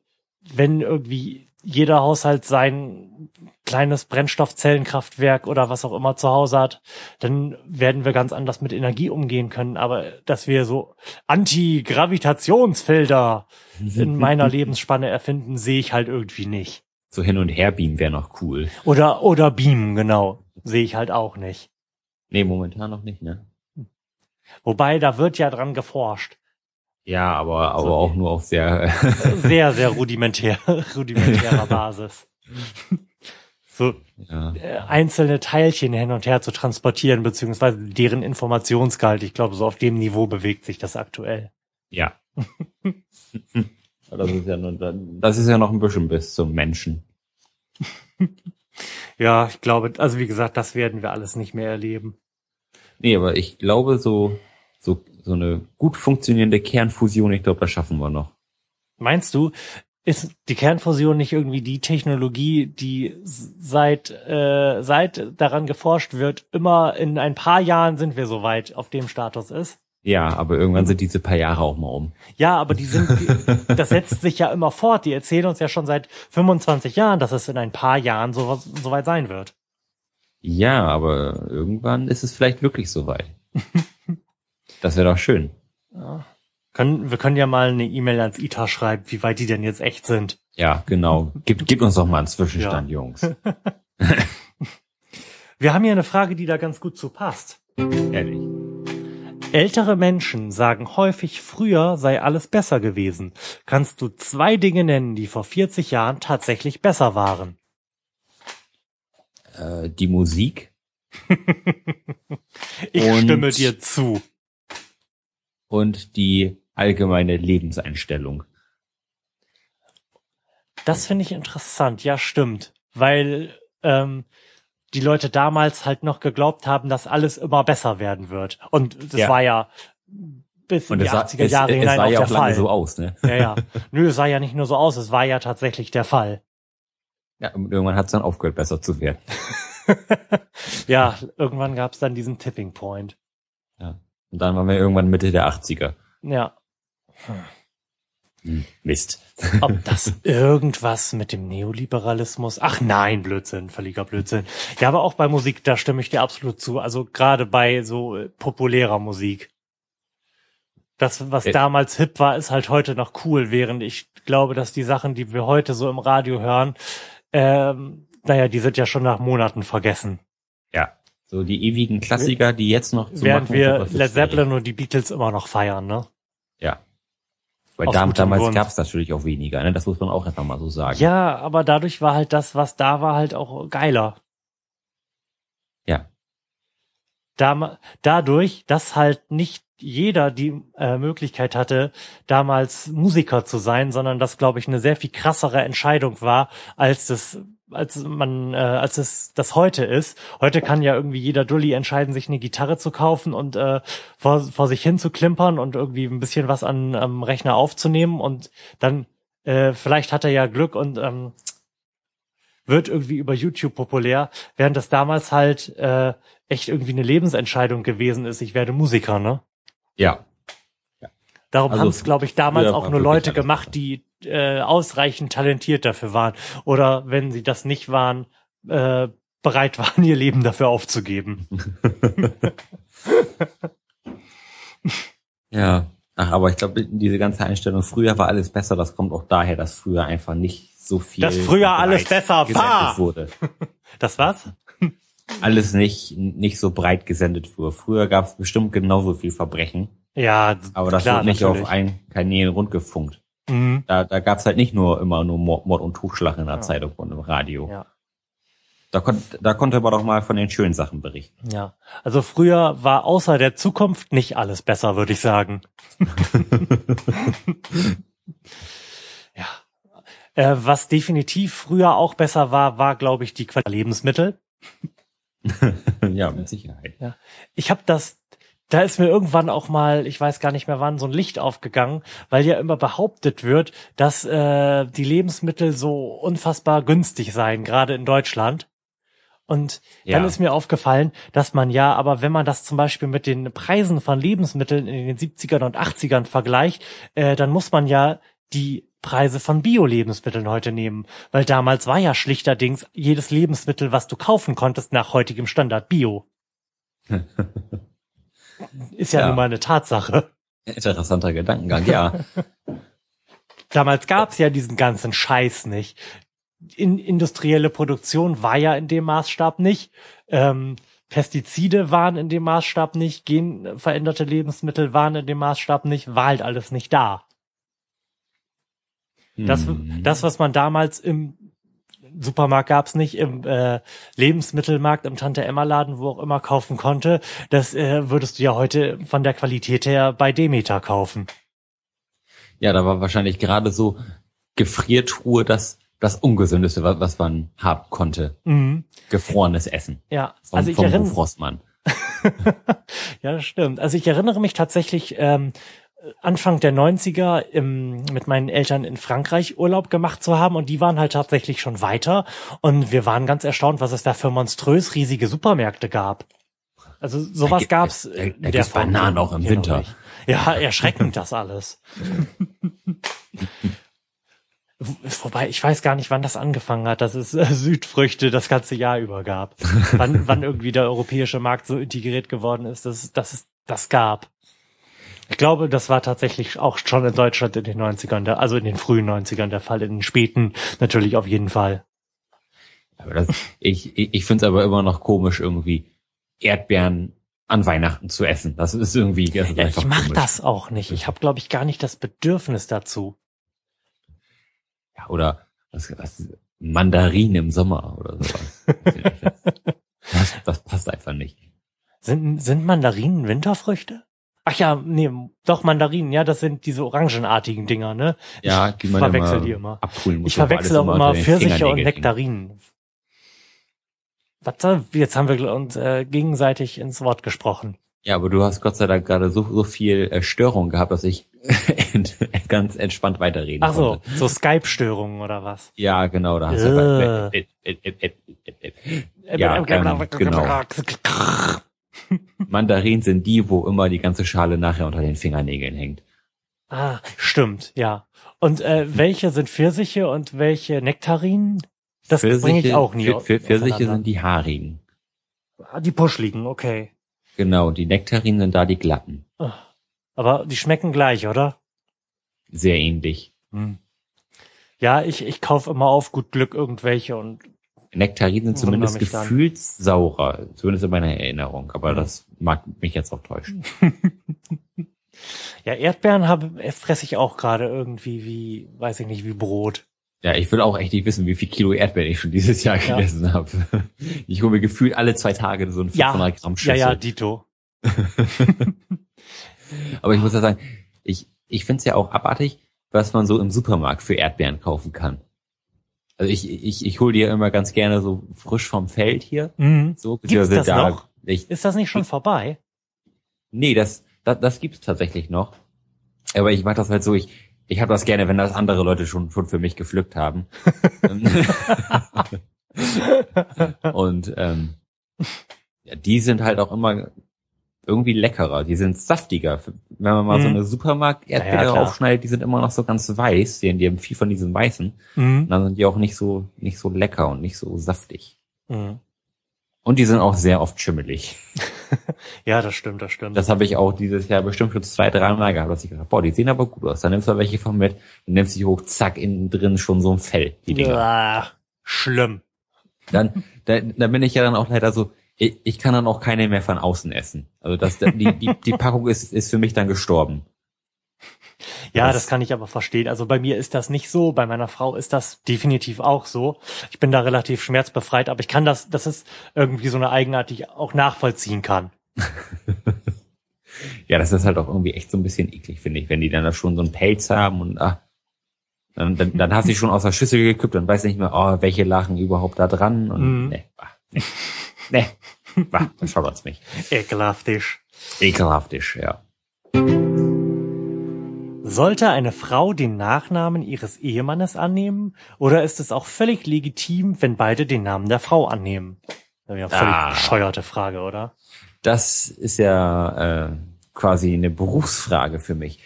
wenn irgendwie jeder Haushalt sein kleines Brennstoffzellenkraftwerk oder was auch immer zu Hause hat, dann werden wir ganz anders mit Energie umgehen können. Aber dass wir so Anti-Gravitationsfelder in meiner Lebensspanne erfinden, sehe ich halt irgendwie nicht. So hin und her beamen wäre noch cool. Oder, oder Beamen, genau. Sehe ich halt auch nicht. Nee, momentan noch nicht, ne? Wobei, da wird ja dran geforscht. Ja, aber, aber So. auch nur auf sehr, Sehr, sehr rudimentär, rudimentärer Basis. So, ja. äh, einzelne Teilchen hin und her zu transportieren, beziehungsweise deren Informationsgehalt. Ich glaube, so auf dem Niveau bewegt sich das aktuell. Ja. das ist ja nur, das ist ja noch ein bisschen bis zum Menschen. Ja, ich glaube, also wie gesagt, das werden wir alles nicht mehr erleben. Nee, aber ich glaube, so, so, so eine gut funktionierende Kernfusion, ich glaube, das schaffen wir noch. Meinst du, ist die Kernfusion nicht irgendwie die Technologie, die seit äh, seit daran geforscht wird, immer in ein paar Jahren sind wir so weit auf dem Status ist? Ja, aber irgendwann sind diese paar Jahre auch mal um. Ja, aber die sind, das setzt sich ja immer fort. Die erzählen uns ja schon seit 25 Jahren, dass es in ein paar Jahren so, so weit sein wird. Ja, aber irgendwann ist es vielleicht wirklich soweit. Das wäre doch schön. Können, wir können ja mal eine E-Mail ans ITA schreiben, wie weit die denn jetzt echt sind. Ja, genau. Gib, gib uns doch mal einen Zwischenstand, Ja. Jungs. Wir haben hier eine Frage, die da ganz gut zu passt. Ehrlich. Ältere Menschen sagen häufig, früher sei alles besser gewesen. Kannst du zwei Dinge nennen, die vor 40 Jahren tatsächlich besser waren? Äh, die Musik Ich Und- stimme dir zu. Und die allgemeine Lebenseinstellung. Das finde ich interessant. Ja, stimmt. Weil ähm, die Leute damals halt noch geglaubt haben, dass alles immer besser werden wird. Und das Ja. war ja bis in die es sah, 80er es, Jahre es hinein sah auch ja der auch lange Fall. so aus, ne? Ja, ja. Nö, es sah ja nicht nur so aus, es war ja tatsächlich der Fall. Ja, und irgendwann hat es dann aufgehört, besser zu werden. Ja, irgendwann gab es dann diesen Tipping Point. Und dann waren wir irgendwann Mitte der 80er. Ja. Hm, Mist. Ob das irgendwas mit dem Neoliberalismus? Ach nein, Blödsinn, völliger Blödsinn. Ja, aber auch bei Musik, da stimme ich dir absolut zu. Also gerade bei so äh, populärer Musik. Das, was Äh. damals hip war, ist halt heute noch cool, während ich glaube, dass die Sachen, die wir heute so im Radio hören, ähm, naja, die sind ja schon nach Monaten vergessen. So die ewigen Klassiker, die jetzt noch zu während machen, wir Led. Zeppelin und die Beatles immer noch feiern, ne? Ja. Weil dam damals gab es natürlich auch weniger, ne? Das muss man auch einfach mal so sagen. Ja, aber dadurch war halt das, was da war, halt auch geiler. Ja. Dam dadurch, dass halt nicht jeder die äh, Möglichkeit hatte, damals Musiker zu sein, sondern das, glaube ich, eine sehr viel krassere Entscheidung war, als das als man äh, als es das heute ist. Heute kann ja irgendwie jeder Dulli entscheiden, sich eine Gitarre zu kaufen und äh, vor, vor sich hin zu klimpern und irgendwie ein bisschen was an am Rechner aufzunehmen und dann äh, vielleicht hat er ja Glück und ähm, wird irgendwie über YouTube populär, während das damals halt äh, echt irgendwie eine Lebensentscheidung gewesen ist. Ich werde Musiker, ne? Ja. Darum Also haben es, glaube ich, damals auch nur Leute gemacht, die äh, ausreichend talentiert dafür waren. Oder wenn sie das nicht waren, äh, bereit waren, ihr Leben dafür aufzugeben. Ja. Ach, aber ich glaube, diese ganze Einstellung, früher war alles besser, das kommt auch daher, dass früher einfach nicht so viel. Dass früher alles besser war. wurde. Das war's? Alles nicht, nicht so breit gesendet wurde. Früher gab es bestimmt genauso viel Verbrechen, Ja, aber das klar, wird nicht natürlich. auf einen Kanälen rundgefunkt. Mhm. Da, da gab es halt nicht nur immer nur Mord, und Totschlag in der Ja. Zeitung und im Radio. Ja. Da, kon, da konnte man doch mal von den schönen Sachen berichten. Ja, also früher war außer der Zukunft nicht alles besser, würde ich sagen. ja. Äh, was definitiv früher auch besser war, war, glaube ich, die Qualität der Lebensmittel. ja, mit Sicherheit. Ich habe das, da ist mir irgendwann auch mal, ich weiß gar nicht mehr wann, so ein Licht aufgegangen, weil ja immer behauptet wird, dass äh, die Lebensmittel so unfassbar günstig seien, gerade in Deutschland. Und dann Ja. ist mir aufgefallen, dass man ja, aber wenn man das zum Beispiel mit den Preisen von Lebensmitteln in den 70ern und 80ern vergleicht, äh, dann muss man ja die Preise von Bio-Lebensmitteln heute nehmen. Weil damals war ja schlichterdings jedes Lebensmittel, was du kaufen konntest, nach heutigem Standard Bio. Ist ja, Ja. nun mal eine Tatsache. Interessanter Gedankengang, ja. Damals gab's ja diesen ganzen Scheiß nicht. In, industrielle Produktion war ja in dem Maßstab nicht. Ähm, Pestizide waren in dem Maßstab nicht. Genveränderte Lebensmittel waren in dem Maßstab nicht. War halt alles nicht da. Das, Hm. das was man damals im Supermarkt gab's nicht, im äh, Lebensmittelmarkt, im Tante-Emma-Laden, wo auch immer kaufen konnte, das äh, würdest du ja heute von der Qualität her bei Demeter kaufen. Ja, da war wahrscheinlich gerade so Gefriertruhe das, das Ungesündeste, was, was man haben konnte. Mhm. Gefrorenes Essen. Ja, Vom, also ich vom erinnere, Hofrossmann. Ja, das stimmt. Also ich erinnere mich tatsächlich ähm, Anfang der 90er im, mit meinen Eltern in Frankreich Urlaub gemacht zu haben und die waren halt tatsächlich schon weiter und wir waren ganz erstaunt, was es da für monströs riesige Supermärkte gab. Also sowas Da gibt- gab's da- äh, da gibt's Form Bananen auch im Winter. Ja, erschreckend das alles. Wobei, ich weiß gar nicht, wann das angefangen hat, dass es äh, Südfrüchte das ganze Jahr über gab. wann, wann irgendwie der europäische Markt so integriert geworden ist, dass, dass es das gab. Ich glaube, das war tatsächlich auch schon in Deutschland in den 90ern, der, also in den frühen 90ern der Fall, in den späten natürlich auf jeden Fall. Aber das, ich ich, ich finde es aber immer noch komisch, irgendwie Erdbeeren an Weihnachten zu essen. Das ist irgendwie das ist Ja, ich mache das auch nicht. Ich habe, glaube ich, gar nicht das Bedürfnis dazu. Ja, oder was, was, Mandarinen im Sommer oder sowas. das, das passt einfach nicht. Sind, sind Mandarinen Winterfrüchte? Ach ja, nee, doch Mandarinen, ja, das sind diese orangenartigen Dinger, ne? Ja, ich die man verwechsel immer die immer. abholen muss. Ich verwechsel auch immer Pfirsiche und. Nektarinen. Was, jetzt haben wir uns äh, gegenseitig ins Wort gesprochen. Ja, aber du hast Gott sei Dank gerade so, so viel äh, Störung gehabt, dass ich ganz entspannt weiterreden Ach so, konnte. so Skype-Störungen oder was? Ja, genau, da hast du Äh. äh, äh, äh, äh, äh, äh. Ja, ähm, genau. Mandarinen sind die, wo immer die ganze Schale nachher unter den Fingernägeln hängt. Ah, stimmt, ja. Und äh, welche sind Pfirsiche und welche Nektarinen? Das bringe ich auch nie. Pfir- Pfir- Pfirsiche sind die haarigen. Ah, Die puschligen, okay. Genau, die Nektarinen sind da die glatten. Ah. Aber die schmecken gleich, oder? Sehr ähnlich. Hm. Ja, ich, ich kaufe immer auf gut Glück irgendwelche und Nektarinen sind zumindest gefühlssaurer, zumindest in meiner Erinnerung, aber das mag mich jetzt auch täuschen. ja, Erdbeeren habe fresse ich auch gerade irgendwie wie, weiß ich nicht, wie Brot. Ja, ich will auch echt nicht wissen, wie viel Kilo Erdbeeren ich schon dieses Jahr Ja. gegessen habe. Ich hole mir gefühlt alle zwei Tage so ein 500 Gramm Ja, Schüssel. ja, Dito. Aber ich muss ja sagen, ich, ich finde es ja auch abartig, was man so im Supermarkt für Erdbeeren kaufen kann. Also ich, ich, ich hole die ja immer ganz gerne so frisch vom Feld hier. Mhm. So, Gibt's das da, noch? Ich, Ist das nicht schon vorbei? nee, das, das, das gibt's tatsächlich noch. Aber ich mache das halt so, ich, ich habe das gerne, wenn das andere Leute schon, schon für mich gepflückt haben. Und ähm, ja, die sind halt auch immer irgendwie leckerer, die sind saftiger. Wenn man mal so Mhm. eine Supermarkt-Erdbeere Ja, ja, aufschneidet, die sind immer noch so ganz weiß, die, die haben viel von diesem Weißen. Mhm. Dann sind die auch nicht so, nicht so lecker und nicht so saftig. Mhm. Und die sind auch sehr oft schimmelig. Ja, das stimmt, das stimmt. Das habe ich auch dieses Jahr bestimmt schon zwei, drei Mal gehabt, dass ich gedacht, boah, die sehen aber gut aus. Dann nimmst du welche von mit und nimmst die hoch, zack, innen drin schon so ein Fell, die Dinger. Ah, schlimm. Dann, da, da bin ich ja dann auch leider so, ich, ich kann dann auch keine mehr von außen essen. Also das, die, die, die Packung ist, ist für mich dann gestorben. Ja, Das- das kann ich aber verstehen. Also bei mir ist das nicht so, bei meiner Frau ist das definitiv auch so. Ich bin da relativ schmerzbefreit, aber ich kann das, das ist irgendwie so eine Eigenart, die ich auch nachvollziehen kann. Ja, das ist halt auch irgendwie echt so ein bisschen eklig, finde ich, wenn die dann da schon so einen Pelz haben und ah, dann, dann, dann hast du dich schon aus der Schüssel gekippt und weiß nicht mehr, oh, welche lagen überhaupt da dran und Mhm. nee, bah, nee, nee, bah, das schaudert's mich. Ekelhaftig. Ekelhaftisch, ja. Sollte eine Frau den Nachnamen ihres Ehemannes annehmen oder ist es auch völlig legitim, wenn beide den Namen der Frau annehmen? Das ist ja völlig Ah. bescheuerte Frage, oder? Das ist ja äh, quasi eine Berufsfrage für mich.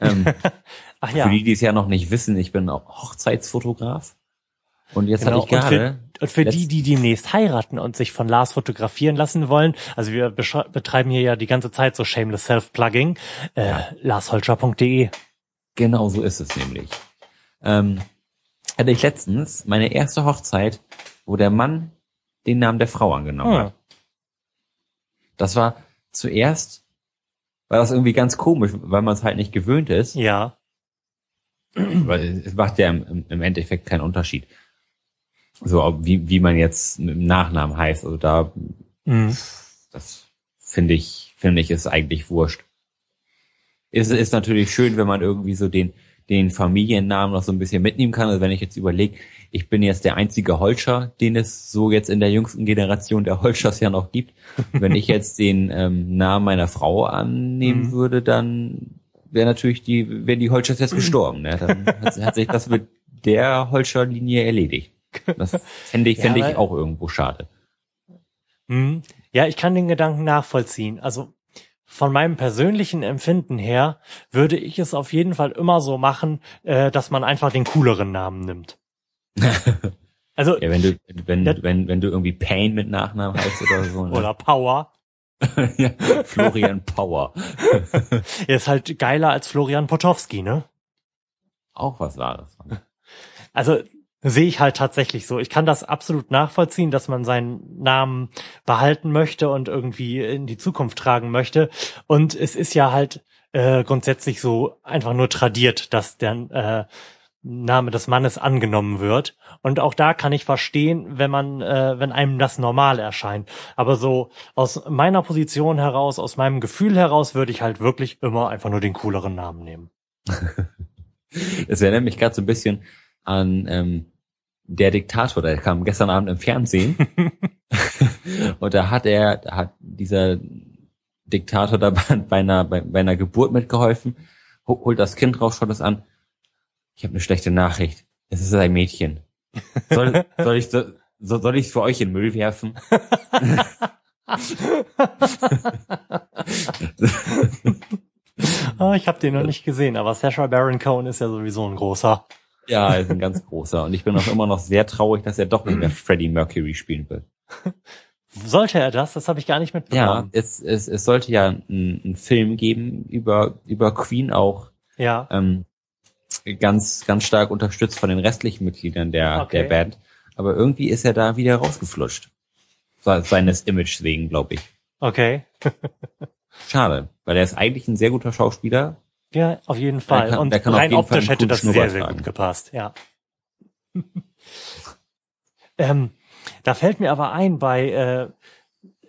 Ähm, Ach ja. Für die, die es ja noch nicht wissen, ich bin auch Hochzeitsfotograf. Und jetzt Genau, hatte ich und für, gerade. und für die, letzt- die demnächst heiraten und sich von Lars fotografieren lassen wollen, also wir betreiben hier ja die ganze Zeit so shameless self-plugging, äh, larsholscher.de. Genau so ist es nämlich. Ähm, hatte ich letztens meine erste Hochzeit, wo der Mann den Namen der Frau angenommen Hm. hat. Das war zuerst, war das irgendwie ganz komisch, weil man es halt nicht gewöhnt ist. Ja. Weil es macht ja im, im Endeffekt keinen Unterschied. So, wie, wie man jetzt mit dem Nachnamen heißt. Also da, Mhm. das finde ich, finde ich, ist eigentlich wurscht. Es ist natürlich schön, wenn man irgendwie so den, den Familiennamen noch so ein bisschen mitnehmen kann. Also wenn ich jetzt überlege, ich bin jetzt der einzige Holscher, den es so jetzt in der jüngsten Generation der Holschers ja noch gibt. Wenn ich jetzt den ähm, Namen meiner Frau annehmen Mhm. würde, dann wäre natürlich die, wären die Holschers jetzt gestorben. Ne? Dann hat, hat sich das mit der Holscher-Linie erledigt. Das fände ich, Ja, fände ich weil- auch irgendwo schade. Mhm. Ja, ich kann den Gedanken nachvollziehen. Also von meinem persönlichen Empfinden her würde ich es auf jeden Fall immer so machen, äh, dass man einfach den cooleren Namen nimmt. Also Ja, wenn du, wenn, Ja. wenn, wenn du irgendwie Pain mit Nachnamen heißt oder so. Ne? oder Power. ja, Florian Power. Er ist halt geiler als Florian Potowski, ne? Auch was Wahres. Also sehe ich halt tatsächlich so. Ich kann das absolut nachvollziehen, dass man seinen Namen behalten möchte und irgendwie in die Zukunft tragen möchte. Und es ist ja halt äh, grundsätzlich so einfach nur tradiert, dass der äh, Name des Mannes angenommen wird. Und auch da kann ich verstehen, wenn man, äh, wenn einem das normal erscheint. Aber so aus meiner Position heraus, aus meinem Gefühl heraus, würde ich halt wirklich immer einfach nur den cooleren Namen nehmen. Es erinnert mich gerade so ein bisschen an ähm, der Diktator, der kam gestern Abend im Fernsehen. Und da hat er, da hat dieser Diktator da bei einer, bei, bei einer Geburt mitgeholfen, holt das Kind raus, schaut es an. Ich habe eine schlechte Nachricht. Es ist ein Mädchen. Soll, soll ich so, soll ich für euch in Müll werfen? oh, ich habe den noch nicht gesehen, aber Sasha Baron Cohen ist ja sowieso ein großer. Ja, er ist ein ganz großer. Und ich bin auch immer noch sehr traurig, dass er doch nicht mehr Freddie Mercury spielen will. Sollte er das? Das habe ich gar nicht mitbekommen. Ja, es, es, es sollte ja einen Film geben über, über Queen auch. Ja. Ähm, ganz, ganz stark unterstützt von den restlichen Mitgliedern der, Okay. der Band. Aber irgendwie ist er da wieder rausgeflutscht. Se- Seines Images wegen, glaube ich. Okay. Schade, weil er ist eigentlich ein sehr guter Schauspieler. Ja, auf jeden Fall. kann- Und rein optisch hätte das sehr, sehr gut gepasst, ja. ähm, da fällt mir aber ein, bei äh,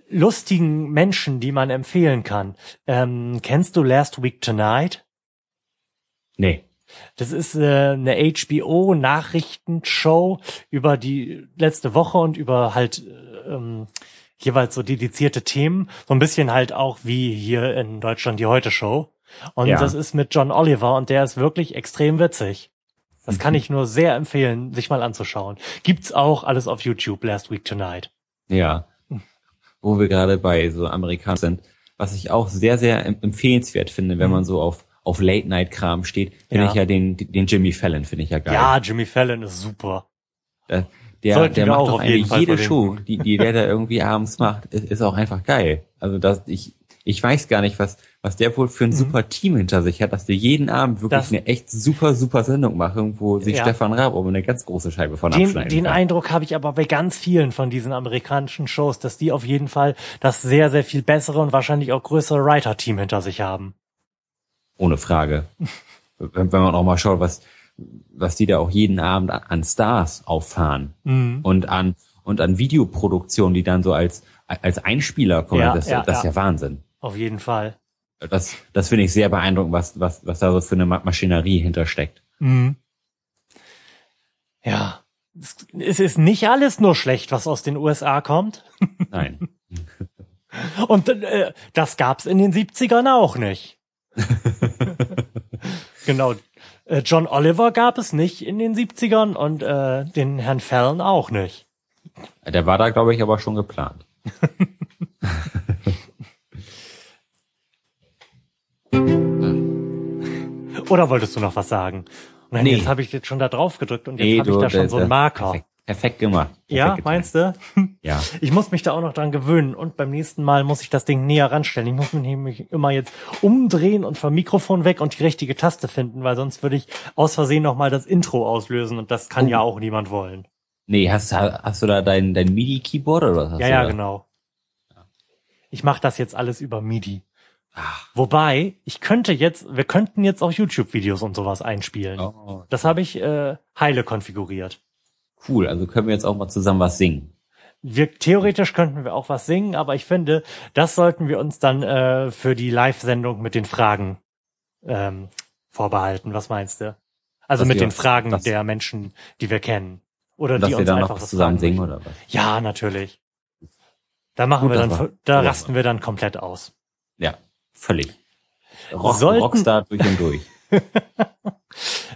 lustigen Menschen, die man empfehlen kann. Ähm, kennst du Last Week Tonight? Nee. Das ist äh, eine HBO-Nachrichtenshow über die letzte Woche und über halt äh, ähm, jeweils so dedizierte Themen. So ein bisschen halt auch wie hier in Deutschland die Heute-Show. Und Ja. das ist mit John Oliver und der ist wirklich extrem witzig. Das kann Mhm. ich nur sehr empfehlen, sich mal anzuschauen. Gibt's auch alles auf YouTube, Last Week Tonight. Ja. Wo wir gerade bei so Amerikanern sind, was ich auch sehr, sehr em- empfehlenswert finde, wenn Mhm. man so auf, auf Late-Night-Kram steht, finde Ja. ich ja den, den Jimmy Fallon, finde ich ja geil. Ja, Jimmy Fallon ist super. Der, der, der wir macht auch doch Fall jede. Show, die, die der da irgendwie abends macht, ist, ist auch einfach geil. Also das, ich, ich weiß gar nicht, was, was der wohl für ein super Team hinter sich hat, dass die jeden Abend wirklich Mhm. Das- eine echt super, super Sendung machen, wo sich Ja. Stefan Raab um eine ganz große Scheibe von Den, abschneiden den kann. Eindruck habe ich aber bei ganz vielen von diesen amerikanischen Shows, dass die auf jeden Fall das sehr, sehr viel bessere und wahrscheinlich auch größere Writer-Team hinter sich haben. Ohne Frage. wenn, wenn man auch mal schaut, was, was die da auch jeden Abend an, Stars auffahren Mhm. und an, und an Videoproduktionen, die dann so als, als Einspieler kommen, Ja, das, ja, das ist ja Wahnsinn. Auf jeden Fall. Das, das finde ich sehr beeindruckend, was, was, was da so für eine Ma- Maschinerie hintersteckt. Mhm. Ja. Es- Es ist nicht alles nur schlecht, was aus den USA kommt. Nein. Und äh, das gab's in den 70ern auch nicht. genau. Äh, John Oliver gab es nicht in den 70ern und äh, den Herrn Fallon auch nicht. Der war da, glaube ich, aber schon geplant. Oder wolltest du noch was sagen? Nein, Nee. jetzt habe ich jetzt schon da drauf gedrückt und jetzt habe ich da schon so einen Marker. Perfekt, perfekt gemacht. Perfekt Ja, getan. meinst du? Ja. Ich muss mich da auch noch dran gewöhnen und beim nächsten Mal muss ich das Ding näher ranstellen. Ich muss mich nämlich immer jetzt umdrehen und vom Mikrofon weg und die richtige Taste finden, weil sonst würde ich aus Versehen nochmal das Intro auslösen und das kann Oh. ja auch niemand wollen. Nee, hast, hast du da dein, dein MIDI-Keyboard oder was hast ja, du ja, genau. Ich mache das jetzt alles über MIDI. Wobei, ich könnte jetzt, wir könnten jetzt auch YouTube-Videos und sowas einspielen. Oh, Das habe ich äh, heile konfiguriert. cool. Also können wir jetzt auch mal zusammen was singen. Wir, theoretisch könnten wir auch was singen, aber ich finde, das sollten wir uns dann äh, für die Live-Sendung mit den Fragen ähm, vorbehalten. Was meinst du? Also Dass mit den Fragen dass- der Menschen, die wir kennen. Oder Dass die wir uns dann einfach noch was zusammen singen oder was? Ja, natürlich. Da machen Gut, wir das dann, da rasten wir dann komplett aus. Ja, völlig. Rock, Sollten- Rockstar durch und durch.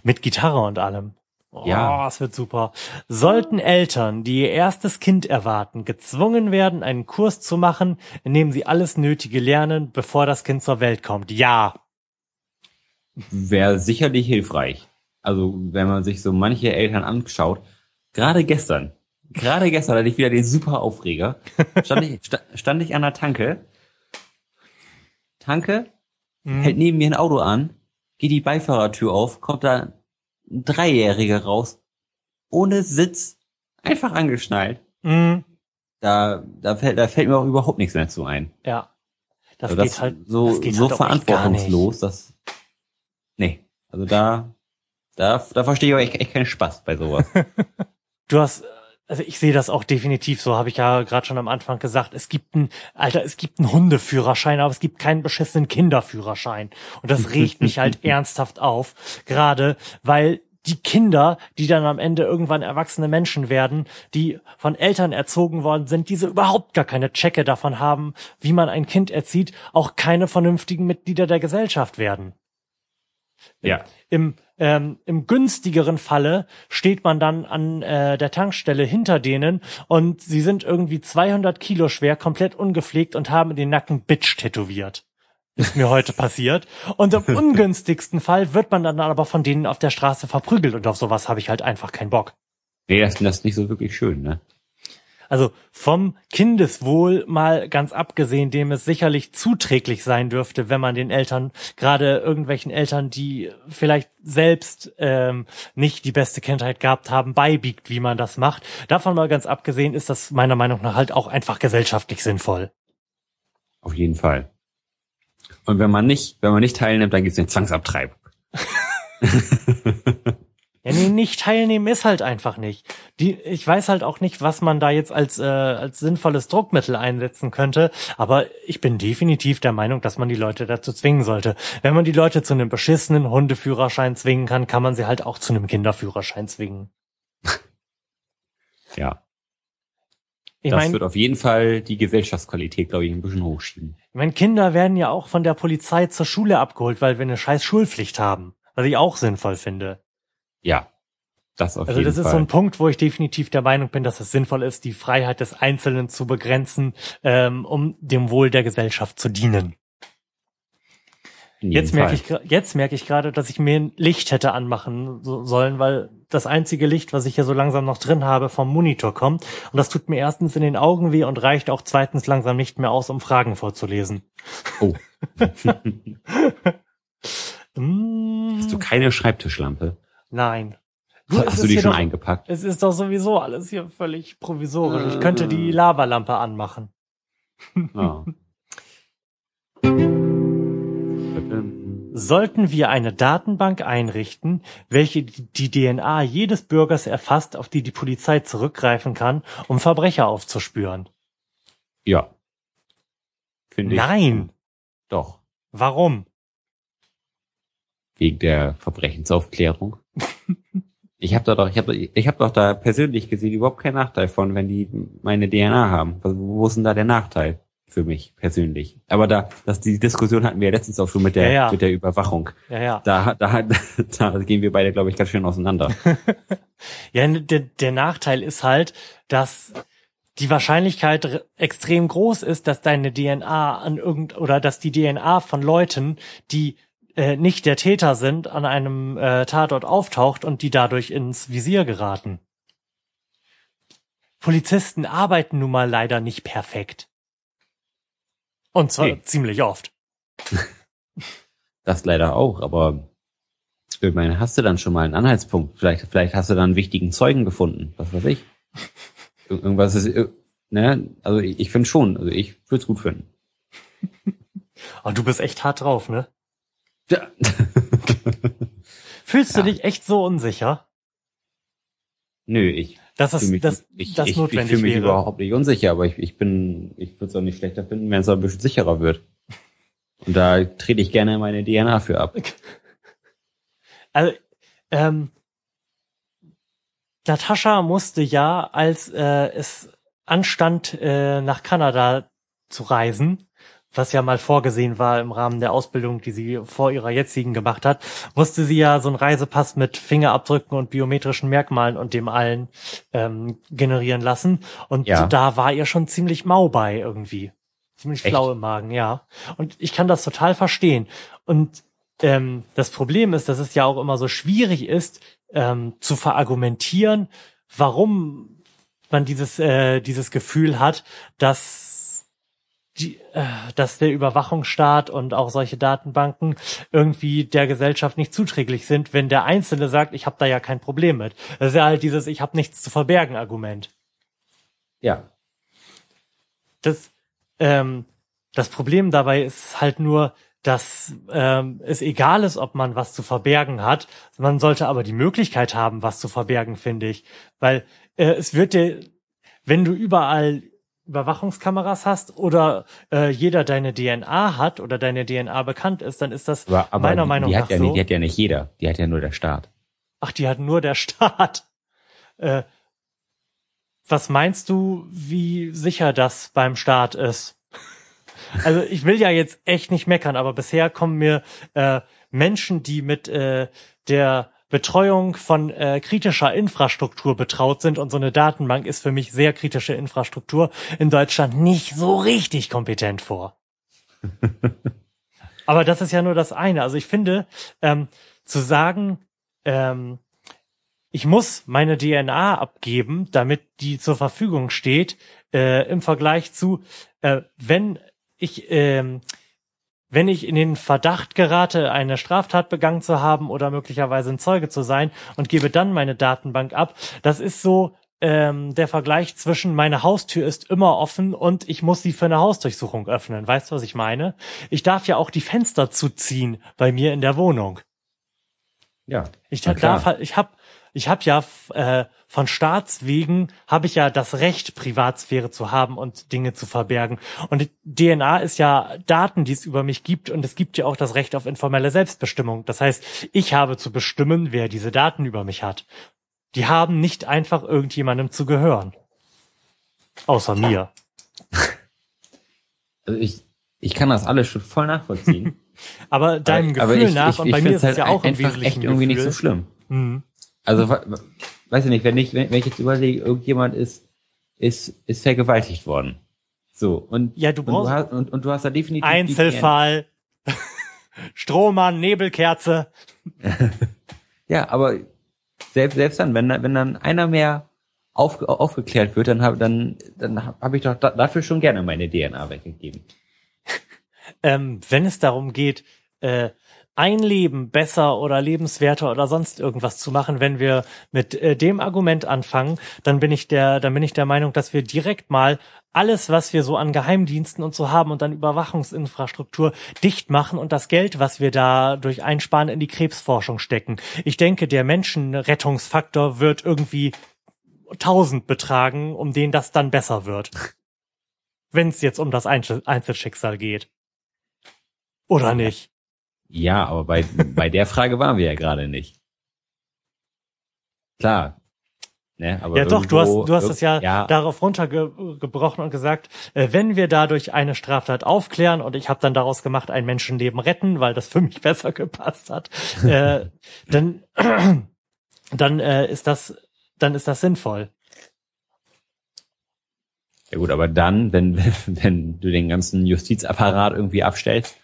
Mit Gitarre und allem. Oh, Ja. es wird super. Sollten Eltern, die ihr erstes Kind erwarten, gezwungen werden, einen Kurs zu machen, in dem sie alles Nötige lernen, bevor das Kind zur Welt kommt? Ja. Wäre sicherlich hilfreich. Also, wenn man sich so manche Eltern anschaut, gerade gestern, gerade gestern hatte ich wieder den super Aufreger. Stand ich, sta- stand ich an der Tanke, Tanke, Mhm. hält neben mir ein Auto an, geht die Beifahrertür auf, kommt da ein Dreijähriger raus, ohne Sitz, einfach angeschnallt. Mhm. Da, da fällt, da fällt mir auch überhaupt nichts mehr zu ein. Ja. Das also geht halt so, das geht so halt verantwortungslos, dass, nee, also da, da, da verstehe ich auch echt, echt keinen Spaß bei sowas. Du hast, also ich sehe das auch definitiv so, habe ich ja gerade schon am Anfang gesagt. Es gibt ein, Alter, es gibt einen Hundeführerschein, aber es gibt keinen beschissenen Kinderführerschein. Und das regt mich halt ernsthaft auf. Gerade, weil die Kinder, die dann am Ende irgendwann erwachsene Menschen werden, die von Eltern erzogen worden sind, diese überhaupt gar keine Checke davon haben, wie man ein Kind erzieht, auch keine vernünftigen Mitglieder der Gesellschaft werden. Ja. Im, ähm, im günstigeren Falle steht man dann an äh, der Tankstelle hinter denen und sie sind irgendwie 200 Kilo schwer, komplett ungepflegt und haben den Nacken Bitch tätowiert. Ist mir heute passiert. Und im ungünstigsten Fall wird man dann aber von denen auf der Straße verprügelt und auf sowas habe ich halt einfach keinen Bock. Nee, das ist nicht so wirklich schön, ne? Also vom Kindeswohl mal ganz abgesehen, dem es sicherlich zuträglich sein dürfte, wenn man den Eltern, gerade irgendwelchen Eltern, die vielleicht selbst ähm, nicht die beste Kindheit gehabt haben, beibiegt, wie man das macht. Davon mal ganz abgesehen ist das meiner Meinung nach halt auch einfach gesellschaftlich sinnvoll. Auf jeden Fall. Und wenn man nicht, wenn man nicht teilnimmt, dann gibt es eine Zwangsabtreibung. Ja, nee, nicht teilnehmen ist halt einfach nicht. Die, ich weiß halt auch nicht, was man da jetzt als, äh, als sinnvolles Druckmittel einsetzen könnte, aber ich bin definitiv der Meinung, dass man die Leute dazu zwingen sollte. Wenn man die Leute zu einem beschissenen Hundeführerschein zwingen kann, kann man sie halt auch zu einem Kinderführerschein zwingen. Ja. Ich das mein, wird auf jeden Fall die Gesellschaftsqualität, glaube ich, ein bisschen hochschieben. ich mein, Kinder werden ja auch von der Polizei zur Schule abgeholt, weil wir eine scheiß Schulpflicht haben. Was ich auch sinnvoll finde. Ja. Das auf Also jeden das ist Fall. so ein Punkt, wo ich definitiv der Meinung bin, dass es sinnvoll ist, die Freiheit des Einzelnen zu begrenzen, ähm, um dem Wohl der Gesellschaft zu dienen. Jetzt merke Fall. ich, jetzt merke ich gerade, dass ich mir ein Licht hätte anmachen so, sollen, weil das einzige Licht, was ich hier so langsam noch drin habe, vom Monitor kommt. Und das tut mir erstens in den Augen weh und reicht auch zweitens langsam nicht mehr aus, um Fragen vorzulesen. Oh. Hast du keine Schreibtischlampe? Nein. Hast es du die schon doch- eingepackt? Es ist doch sowieso alles hier völlig provisorisch. Ich könnte die Lavalampe anmachen. Ja. Sollten wir eine Datenbank einrichten, welche die die DNA jedes Bürgers erfasst, auf die die Polizei zurückgreifen kann, um Verbrecher aufzuspüren? Ja. Finde ich. Nein. Doch. Warum? Wegen der Verbrechensaufklärung. Ich habe da doch, ich habe ich hab doch da persönlich gesehen überhaupt keinen Nachteil von, wenn die meine DNA haben. Was- Wo ist denn da der Nachteil für mich persönlich? Aber da, dass die Diskussion hatten wir ja letztens auch schon mit der Ja, ja. mit der Überwachung. Ja, ja. Da, da, da gehen wir beide, glaube ich, ganz schön auseinander. Ja, der, der Nachteil ist halt, dass die Wahrscheinlichkeit extrem groß ist, dass deine DNA an irgend oder dass die DNA von Leuten, die äh, nicht der Täter sind, an einem äh, Tatort auftaucht und die dadurch ins Visier geraten. Polizisten arbeiten nun mal leider nicht perfekt. Und zwar Nee. ziemlich oft. Das leider auch, aber ich meine, hast du dann schon mal einen Anhaltspunkt? Vielleicht, vielleicht hast du dann einen wichtigen Zeugen gefunden, was weiß ich. Ir- Irgendwas ist, ne? Also ich, ich finde schon, also ich würde es gut finden. Oh, du bist echt hart drauf, ne? Fühlst du Ja. dich echt so unsicher, Nö, ich das, mich, dass ich, das ich, ich notwendig fühle mich wäre? überhaupt nicht unsicher, aber ich, ich bin, ich würde es auch nicht schlechter finden, wenn es ein bisschen sicherer wird. Und da trete ich gerne meine DNA für ab. Also, ähm, Natascha musste ja, als äh, es anstand, äh, nach Kanada zu reisen, was ja mal vorgesehen war im Rahmen der Ausbildung, die sie vor ihrer jetzigen gemacht hat, musste sie ja so einen Reisepass mit Fingerabdrücken und biometrischen Merkmalen und dem allen ähm, generieren lassen. Und Ja. da war ihr schon ziemlich mau bei irgendwie. Ziemlich flau im Magen, ja. Und ich kann das total verstehen. Und ähm, das Problem ist, dass es ja auch immer so schwierig ist, ähm, zu verargumentieren, warum man dieses, äh, dieses Gefühl hat, dass die, äh, dass der Überwachungsstaat und auch solche Datenbanken irgendwie der Gesellschaft nicht zuträglich sind, wenn der Einzelne sagt, ich habe da ja kein Problem mit. Das ist ja halt dieses Ich habe nichts zu verbergen Argument. Ja. Das, ähm, das Problem dabei ist halt nur, dass ähm, es egal ist, ob man was zu verbergen hat. Man sollte aber die Möglichkeit haben, was zu verbergen, finde ich. Weil äh, es wird dir, wenn du überall Überwachungskameras hast oder äh, jeder deine DNA hat oder deine DNA bekannt ist, dann ist das Aber, aber meiner die, Meinung die nach ja so. nicht, die hat ja nicht jeder, die hat ja nur der Staat. Ach, die hat nur der Staat. Äh, was meinst du, wie sicher das beim Staat ist? Also ich will ja jetzt echt nicht meckern, aber bisher kommen mir äh, Menschen, die mit äh, der Betreuung von äh, kritischer Infrastruktur betraut sind und so eine Datenbank ist für mich sehr kritische Infrastruktur in Deutschland nicht so richtig kompetent vor. aber das ist ja nur das eine. Also ich finde, ähm, zu sagen, ähm, ich muss meine DNA abgeben, damit die zur Verfügung steht, äh, im Vergleich zu, äh, wenn ich, ähm, wenn ich in den Verdacht gerate, eine Straftat begangen zu haben oder möglicherweise ein Zeuge zu sein und gebe dann meine Datenbank ab, das ist so ähm, der Vergleich zwischen meine Haustür ist immer offen und ich muss sie für eine Hausdurchsuchung öffnen. Weißt du, was ich meine? Ich darf ja auch die Fenster zuziehen bei mir in der Wohnung. Ja. Ich darf, halt, ich habe ich habe ja äh, von Staatswegen habe ich ja das Recht, Privatsphäre zu haben und Dinge zu verbergen. Und DNA ist ja Daten, die es über mich gibt und es gibt ja auch das Recht auf informelle Selbstbestimmung. Das heißt, ich habe zu bestimmen, wer diese Daten über mich hat. Die haben nicht einfach irgendjemandem zu gehören. Außer mir. Also ich, ich kann das alles schon voll nachvollziehen. aber deinem Gefühl aber ich, nach, ich, und bei mir ist es halt ja auch ein wesentlichen echt irgendwie Gefühl. nicht so schlimm. Mhm. Also, weiß ich nicht, wenn ich, wenn, ich jetzt überlege, irgendjemand ist, ist, ist vergewaltigt worden. So, und, ja, du brauchst, und, du hast, und, und du hast da definitiv. Einzelfall. Strohmann, Nebelkerze. ja, aber selbst, selbst dann, wenn, wenn dann einer mehr auf, aufgeklärt wird, dann habe dann, dann hab ich doch da, dafür schon gerne meine DNA weggegeben. ähm, wenn es darum geht, äh, ein Leben besser oder lebenswerter oder sonst irgendwas zu machen, wenn wir mit äh, dem Argument anfangen, dann bin ich der, dann bin ich der Meinung, dass wir direkt mal alles, was wir so an Geheimdiensten und so haben und an Überwachungsinfrastruktur dicht machen und das Geld, was wir da durch einsparen, in die Krebsforschung stecken. Ich denke, der Menschenrettungsfaktor wird irgendwie tausend betragen, um den das dann besser wird. Wenn es jetzt um das Einzelschicksal geht. Oder nicht? Ja, aber bei, bei der Frage waren wir ja gerade nicht. Klar. Ne, aber ja doch, du hast, du hast es ja, ja, darauf runtergebrochen und gesagt, äh, wenn wir dadurch eine Straftat aufklären und ich habe dann daraus gemacht, ein Menschenleben retten, weil das für mich besser gepasst hat, äh, dann, dann äh, ist das, dann ist das sinnvoll. Ja gut, aber dann, wenn, wenn du den ganzen Justizapparat irgendwie abstellst,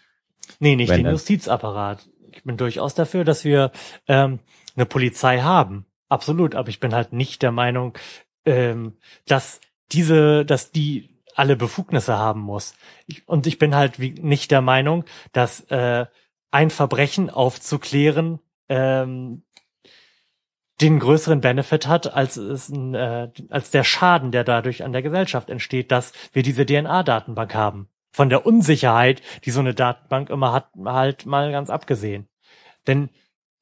Nee, nicht den Justizapparat. Ich bin durchaus dafür, dass wir ähm, eine Polizei haben. Absolut, aber ich bin halt nicht der Meinung, ähm, dass diese, dass die alle Befugnisse haben muss. Ich, und ich bin halt wie, nicht der Meinung, dass äh, ein Verbrechen aufzuklären ähm, den größeren Benefit hat, als es ein, äh, als der Schaden, der dadurch an der Gesellschaft entsteht, dass wir diese DNA-Datenbank haben von der Unsicherheit, die so eine Datenbank immer hat, halt mal ganz abgesehen. Denn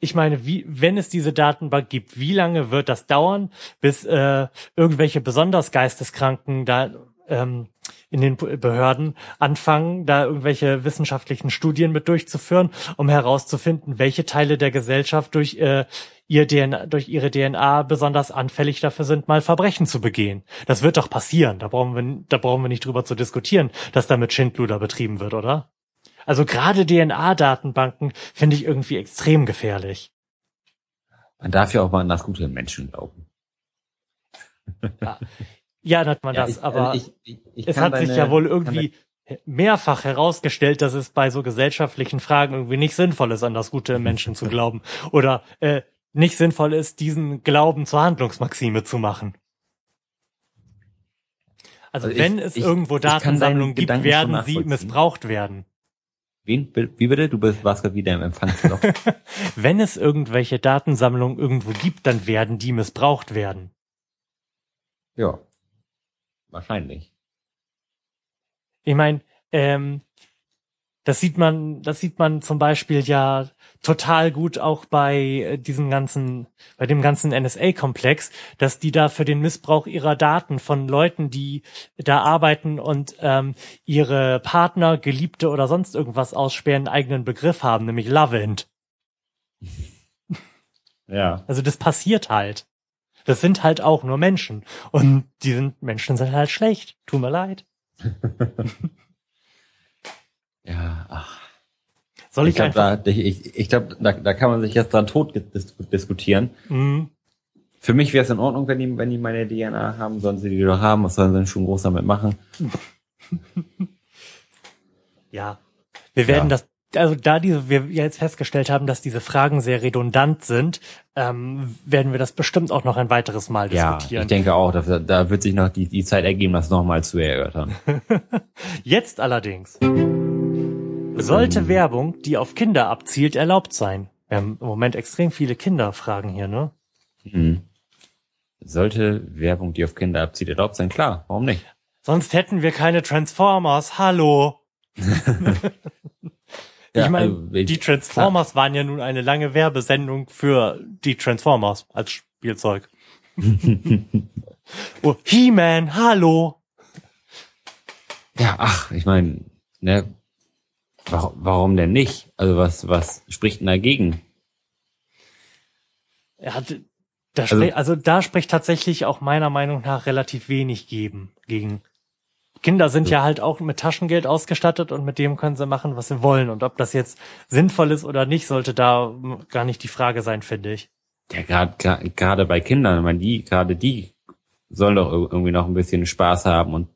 ich meine, wie, wenn es diese Datenbank gibt, wie lange wird das dauern, bis äh, irgendwelche besonders Geisteskranken da ähm, in den Behörden anfangen, da irgendwelche wissenschaftlichen Studien mit durchzuführen, um herauszufinden, welche Teile der Gesellschaft durch äh, ihr DNA, durch ihre DNA besonders anfällig dafür sind, mal Verbrechen zu begehen. Das wird doch passieren. Da brauchen wir, da brauchen wir nicht drüber zu diskutieren, dass damit Schindluder betrieben wird, oder? Also gerade DNA-Datenbanken finde ich irgendwie extrem gefährlich. Man darf ja auch mal an das gute Menschen glauben. Ja, ja hat man ja, das, ich, aber also ich, ich, es hat deine, sich ja wohl irgendwie mehrfach herausgestellt, dass es bei so gesellschaftlichen Fragen irgendwie nicht sinnvoll ist, an das gute Menschen zu glauben. Oder äh, nicht sinnvoll ist, diesen Glauben zur Handlungsmaxime zu machen. Also, also wenn ich, es ich, irgendwo Datensammlungen gibt, werden sie missbraucht werden. Wen, wie bitte? Du bist, warst gerade wieder im Empfangsloch. wenn es irgendwelche Datensammlungen irgendwo gibt, dann werden die missbraucht werden. Ja. Wahrscheinlich. Ich meine, ähm, das sieht man, das sieht man zum Beispiel ja total gut auch bei äh, diesem ganzen, bei dem ganzen NSA-Komplex, dass die da für den Missbrauch ihrer Daten von Leuten, die da arbeiten und ähm, ihre Partner, Geliebte oder sonst irgendwas aussperren, einen eigenen Begriff haben, nämlich Lovend. Ja. Also das passiert halt. Das sind halt auch nur Menschen. Und die sind, Menschen sind halt schlecht. Tut mir leid. Ja, ach. Soll Ich ich, glaube, einfach, da, ich, ich, glaub, da, da kann man sich jetzt dran tot dis diskutieren. Mhm. Für mich wäre es in Ordnung, wenn die, wenn die meine DNA haben, sollen sie die doch haben, was sollen sie denn schon groß damit machen? Ja. Wir werden Ja. das, also da diese, wir jetzt festgestellt haben, dass diese Fragen sehr redundant sind, ähm, werden wir das bestimmt auch noch ein weiteres Mal Ja, diskutieren. ich denke auch, da, da wird sich noch die, die Zeit ergeben, das nochmal zu erörtern. Jetzt allerdings. Sollte Werbung, die auf Kinder abzielt, erlaubt sein? Wir haben im Moment extrem viele Kinderfragen hier, ne? Mhm. Sollte Werbung, die auf Kinder abzieht, erlaubt sein? Klar, warum nicht? Sonst hätten wir keine Transformers. Hallo. ich meine, also, die Transformers waren ja nun eine lange Werbesendung für die Transformers als Spielzeug. oh, He-Man, hallo. Ja, ach, ich meine, ne, warum, warum denn nicht? Also was, was spricht denn dagegen? Er hat, da Also- spre- also da spricht tatsächlich auch meiner Meinung nach relativ wenig geben gegen. Kinder sind ja halt auch mit Taschengeld ausgestattet und mit dem können sie machen, was sie wollen. Und ob das jetzt sinnvoll ist oder nicht, sollte da gar nicht die Frage sein, finde ich. Ja, gerade gerade bei Kindern, ich meine, die, gerade die sollen doch ir- irgendwie noch ein bisschen Spaß haben und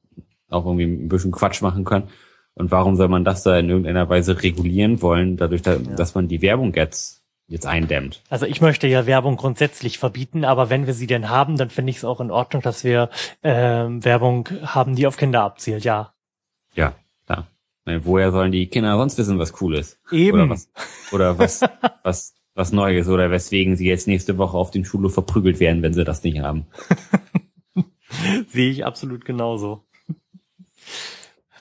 auch irgendwie ein bisschen Quatsch machen können. Und warum soll man das da in irgendeiner Weise regulieren wollen, dadurch, da, dass man die Werbung jetzt, jetzt eindämmt? Also ich möchte ja Werbung grundsätzlich verbieten, aber wenn wir sie denn haben, dann finde ich es auch in Ordnung, dass wir ähm, Werbung haben, die auf Kinder abzielt. Ja, Ja, klar. Meine, woher sollen die Kinder sonst wissen, was cool ist? eben. Oder was, oder was, was, was Neues oder weswegen sie jetzt nächste Woche auf dem Schulhof verprügelt werden, wenn sie das nicht haben. Sehe ich absolut genauso.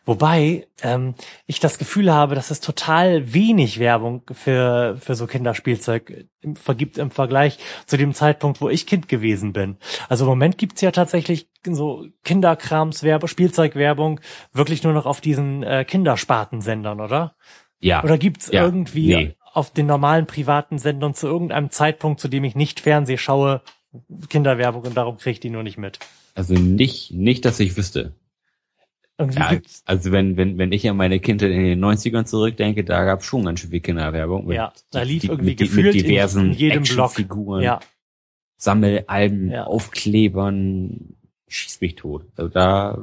Wobei ähm, ich das Gefühl habe, dass es total wenig Werbung für, für so Kinderspielzeug vergibt im Vergleich zu dem Zeitpunkt, wo ich Kind gewesen bin. Also im Moment gibt's ja tatsächlich so Kinderkramswerbung, Spielzeugwerbung wirklich nur noch auf diesen äh, Kinderspartensendern, oder? Ja. Oder gibt's Ja, irgendwie nee. auf den normalen privaten Sendern zu irgendeinem Zeitpunkt, zu dem ich nicht Fernseh schaue, Kinderwerbung und darum kriege ich die nur nicht mit? Also nicht, nicht, dass ich wüsste. Irgendwie Ja, gibt's also wenn, wenn, wenn ich an meine Kindheit in den 90ern zurückdenke, da gab es schon ganz schön viel Kinderwerbung. mit- Ja, da lief die- irgendwie mit, gefühlt mit diversen in jedem. Actionfiguren, Ja, Sammelalben, Ja. Aufklebern, schieß mich tot. Also da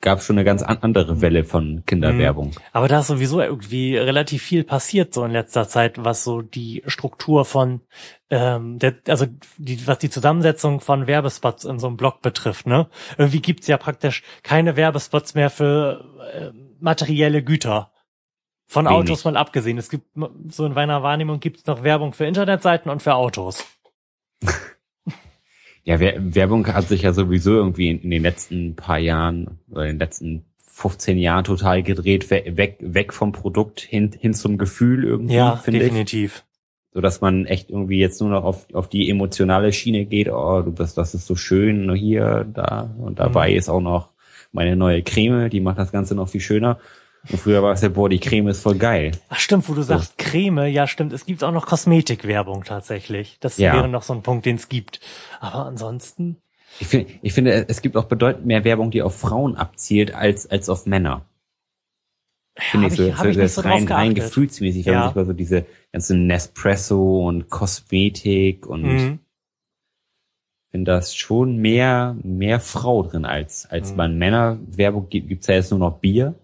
gab es schon eine ganz an andere Welle von Kinderwerbung. aber da ist sowieso irgendwie relativ viel passiert so in letzter Zeit, was so die Struktur von, ähm, der, also die, was die Zusammensetzung von Werbespots in so einem Blog betrifft. Ne, irgendwie gibt's ja praktisch keine Werbespots mehr für äh, materielle Güter. Von Wenig. Autos mal abgesehen. Es gibt so in meiner Wahrnehmung gibt's noch Werbung für Internetseiten und für Autos. Ja, Wer- Werbung hat sich ja sowieso irgendwie in, den letzten paar Jahren oder in den letzten 15 Jahren total gedreht, we- weg, weg vom Produkt hin, hin zum Gefühl irgendwie, Ja, finde ich. definitiv. So dass man echt irgendwie jetzt nur noch auf, auf die emotionale Schiene geht, oh, du, das, das ist so schön, nur hier, da und dabei Mhm. ist auch noch meine neue Creme, die macht das Ganze noch viel schöner. Und früher war es ja, boah, die Creme ist voll geil. Ach stimmt, wo du sagst Creme, ja stimmt, es gibt auch noch Kosmetikwerbung tatsächlich. Das Ja. wäre noch so ein Punkt, den es gibt. Aber ansonsten, Ich finde, ich finde, es gibt auch bedeutend mehr Werbung, die auf Frauen abzielt, als, als auf Männer. Finde ich so, ich, hab ich so so rein, rein gefühlsmäßig, wenn Ja. man sich mal so diese ganzen Nespresso und Kosmetik und Mhm. finde das schon mehr, mehr Frau drin als, als Mhm. bei Männerwerbung gibt, gibt's ja jetzt nur noch Bier.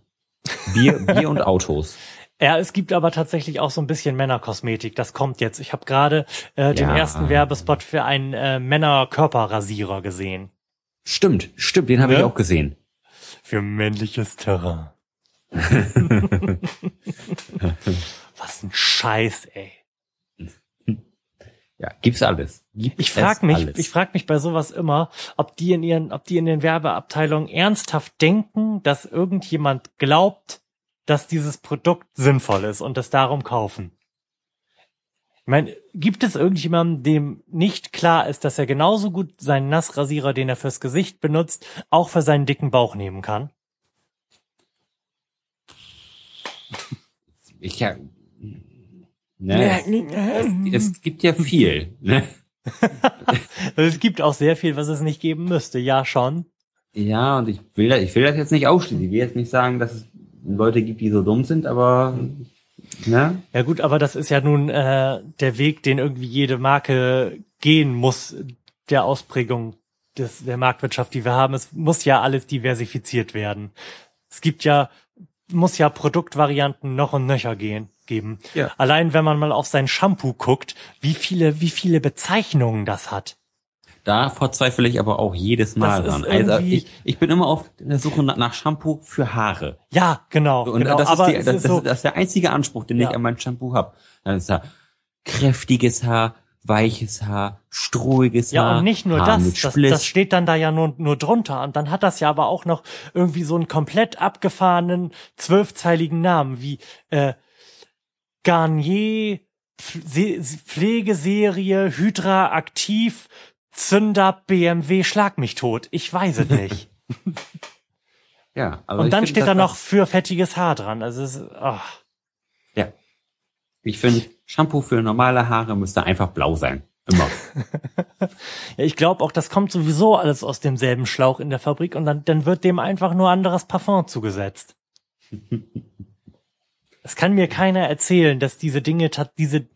Bier, Bier und Autos. Ja, es gibt aber tatsächlich auch so ein bisschen Männerkosmetik. Das kommt jetzt. Ich habe gerade äh, den Ja. ersten Werbespot für einen äh, Männerkörperrasierer gesehen. Stimmt, stimmt, den habe Ne? ich auch gesehen. Für männliches Terrain. Was ein Scheiß, ey. Ja, gibt's alles. Gibt Ich frag es mich, alles. ich frag mich bei sowas immer, ob die in ihren, ob die in den Werbeabteilungen ernsthaft denken, dass irgendjemand glaubt, dass dieses Produkt sinnvoll ist und es darum kaufen. Ich meine, gibt es irgendjemanden, dem nicht klar ist, dass er genauso gut seinen Nassrasierer, den er fürs Gesicht benutzt, auch für seinen dicken Bauch nehmen kann? ich ja, Ne? Es, es gibt ja viel. Ne? es gibt auch sehr viel, was es nicht geben müsste. Ja, schon. Ja, und ich will, das, ich will das jetzt nicht ausschließen. Ich will jetzt nicht sagen, dass es Leute gibt, die so dumm sind, aber ne? Ja gut, aber das ist ja nun äh, der Weg, den irgendwie jede Marke gehen muss, der Ausprägung des, der Marktwirtschaft, die wir haben. Es muss ja alles diversifiziert werden. Es gibt ja, muss ja Produktvarianten noch und nöcher gehen geben. Ja. Allein wenn man mal auf sein Shampoo guckt, wie viele, wie viele Bezeichnungen das hat. Da verzweifle ich aber auch jedes Mal dran. Also ich, ich bin immer auf der Suche nach Shampoo für Haare. Ja, genau. Und genau. Das, ist die, das, ist so, das, ist der einzige Anspruch, den ja. ich an mein Shampoo habe. Dann ist da kräftiges Haar, weiches Haar, strohiges ja, Haar. Ja, und nicht nur Haar das, das, das steht dann da ja nur, nur drunter. Und dann hat das ja aber auch noch irgendwie so einen komplett abgefahrenen, zwölfzeiligen Namen wie äh, Garnier Pflegeserie Hydra aktiv Zünder BMW Schlag mich tot. Ich weiß es nicht. ja, aber Und dann steht da noch für fettiges Haar dran. Also es ist, oh. Ja. Ich finde, Shampoo für normale Haare müsste einfach blau sein. Immer. ja, ich glaube auch, das kommt sowieso alles aus demselben Schlauch in der Fabrik und dann, dann wird dem einfach nur anderes Parfum zugesetzt. Es kann mir keiner erzählen, dass diese Dinge, diese äh,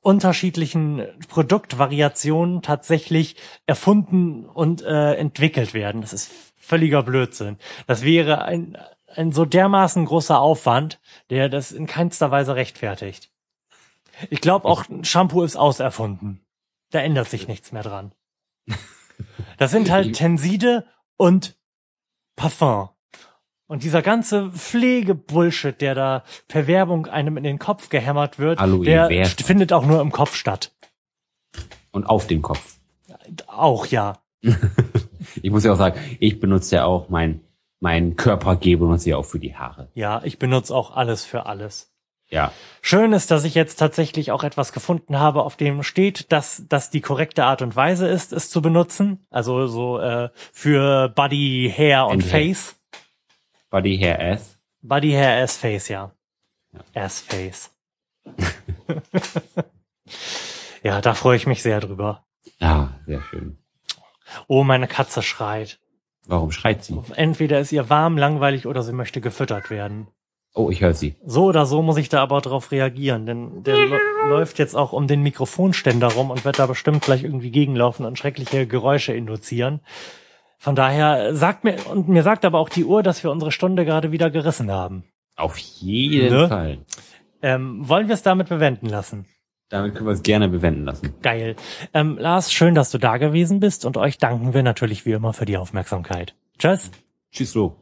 unterschiedlichen Produktvariationen tatsächlich erfunden und äh, entwickelt werden. Das ist völliger Blödsinn. Das wäre ein, ein so dermaßen großer Aufwand, der das in keinster Weise rechtfertigt. Ich glaube auch, Shampoo ist auserfunden. Da ändert sich nichts mehr dran. Das sind halt Tenside und Parfum. Und dieser ganze Pflegebullshit, der da per Werbung einem in den Kopf gehämmert wird, Aloe der Vera. findet auch nur im Kopf statt. Und auf dem Kopf. Auch ja. ich muss ja auch sagen, ich benutze ja auch mein, mein Körpergel benutze ich auch für die Haare. Ja, ich benutze auch alles für alles. Ja. Schön ist, dass ich jetzt tatsächlich auch etwas gefunden habe, auf dem steht, dass das die korrekte Art und Weise ist, es zu benutzen. Also so äh, für Body, Hair und, und Face. Body, Hair, Ass? Body, Hair, Ass, Face, ja. ja. Ass, Face. ja, da freue ich mich sehr drüber. Ja, sehr schön. Oh, meine Katze schreit. Warum schreit sie? Entweder ist ihr warm, langweilig oder sie möchte gefüttert werden. Oh, ich höre sie. So oder so muss ich da aber drauf reagieren, denn der läuft jetzt auch um den Mikrofonständer rum und wird da bestimmt gleich irgendwie gegenlaufen und schreckliche Geräusche induzieren. Von daher sagt mir, und mir sagt aber auch die Uhr, dass wir unsere Stunde gerade wieder gerissen haben. Auf jeden ne? Fall. Ähm, wollen wir es damit bewenden lassen? Damit können wir es gerne bewenden lassen. Geil. Ähm, Lars, schön, dass du da gewesen bist und euch danken wir natürlich wie immer für die Aufmerksamkeit. Tschüss. Tschüss, Lo.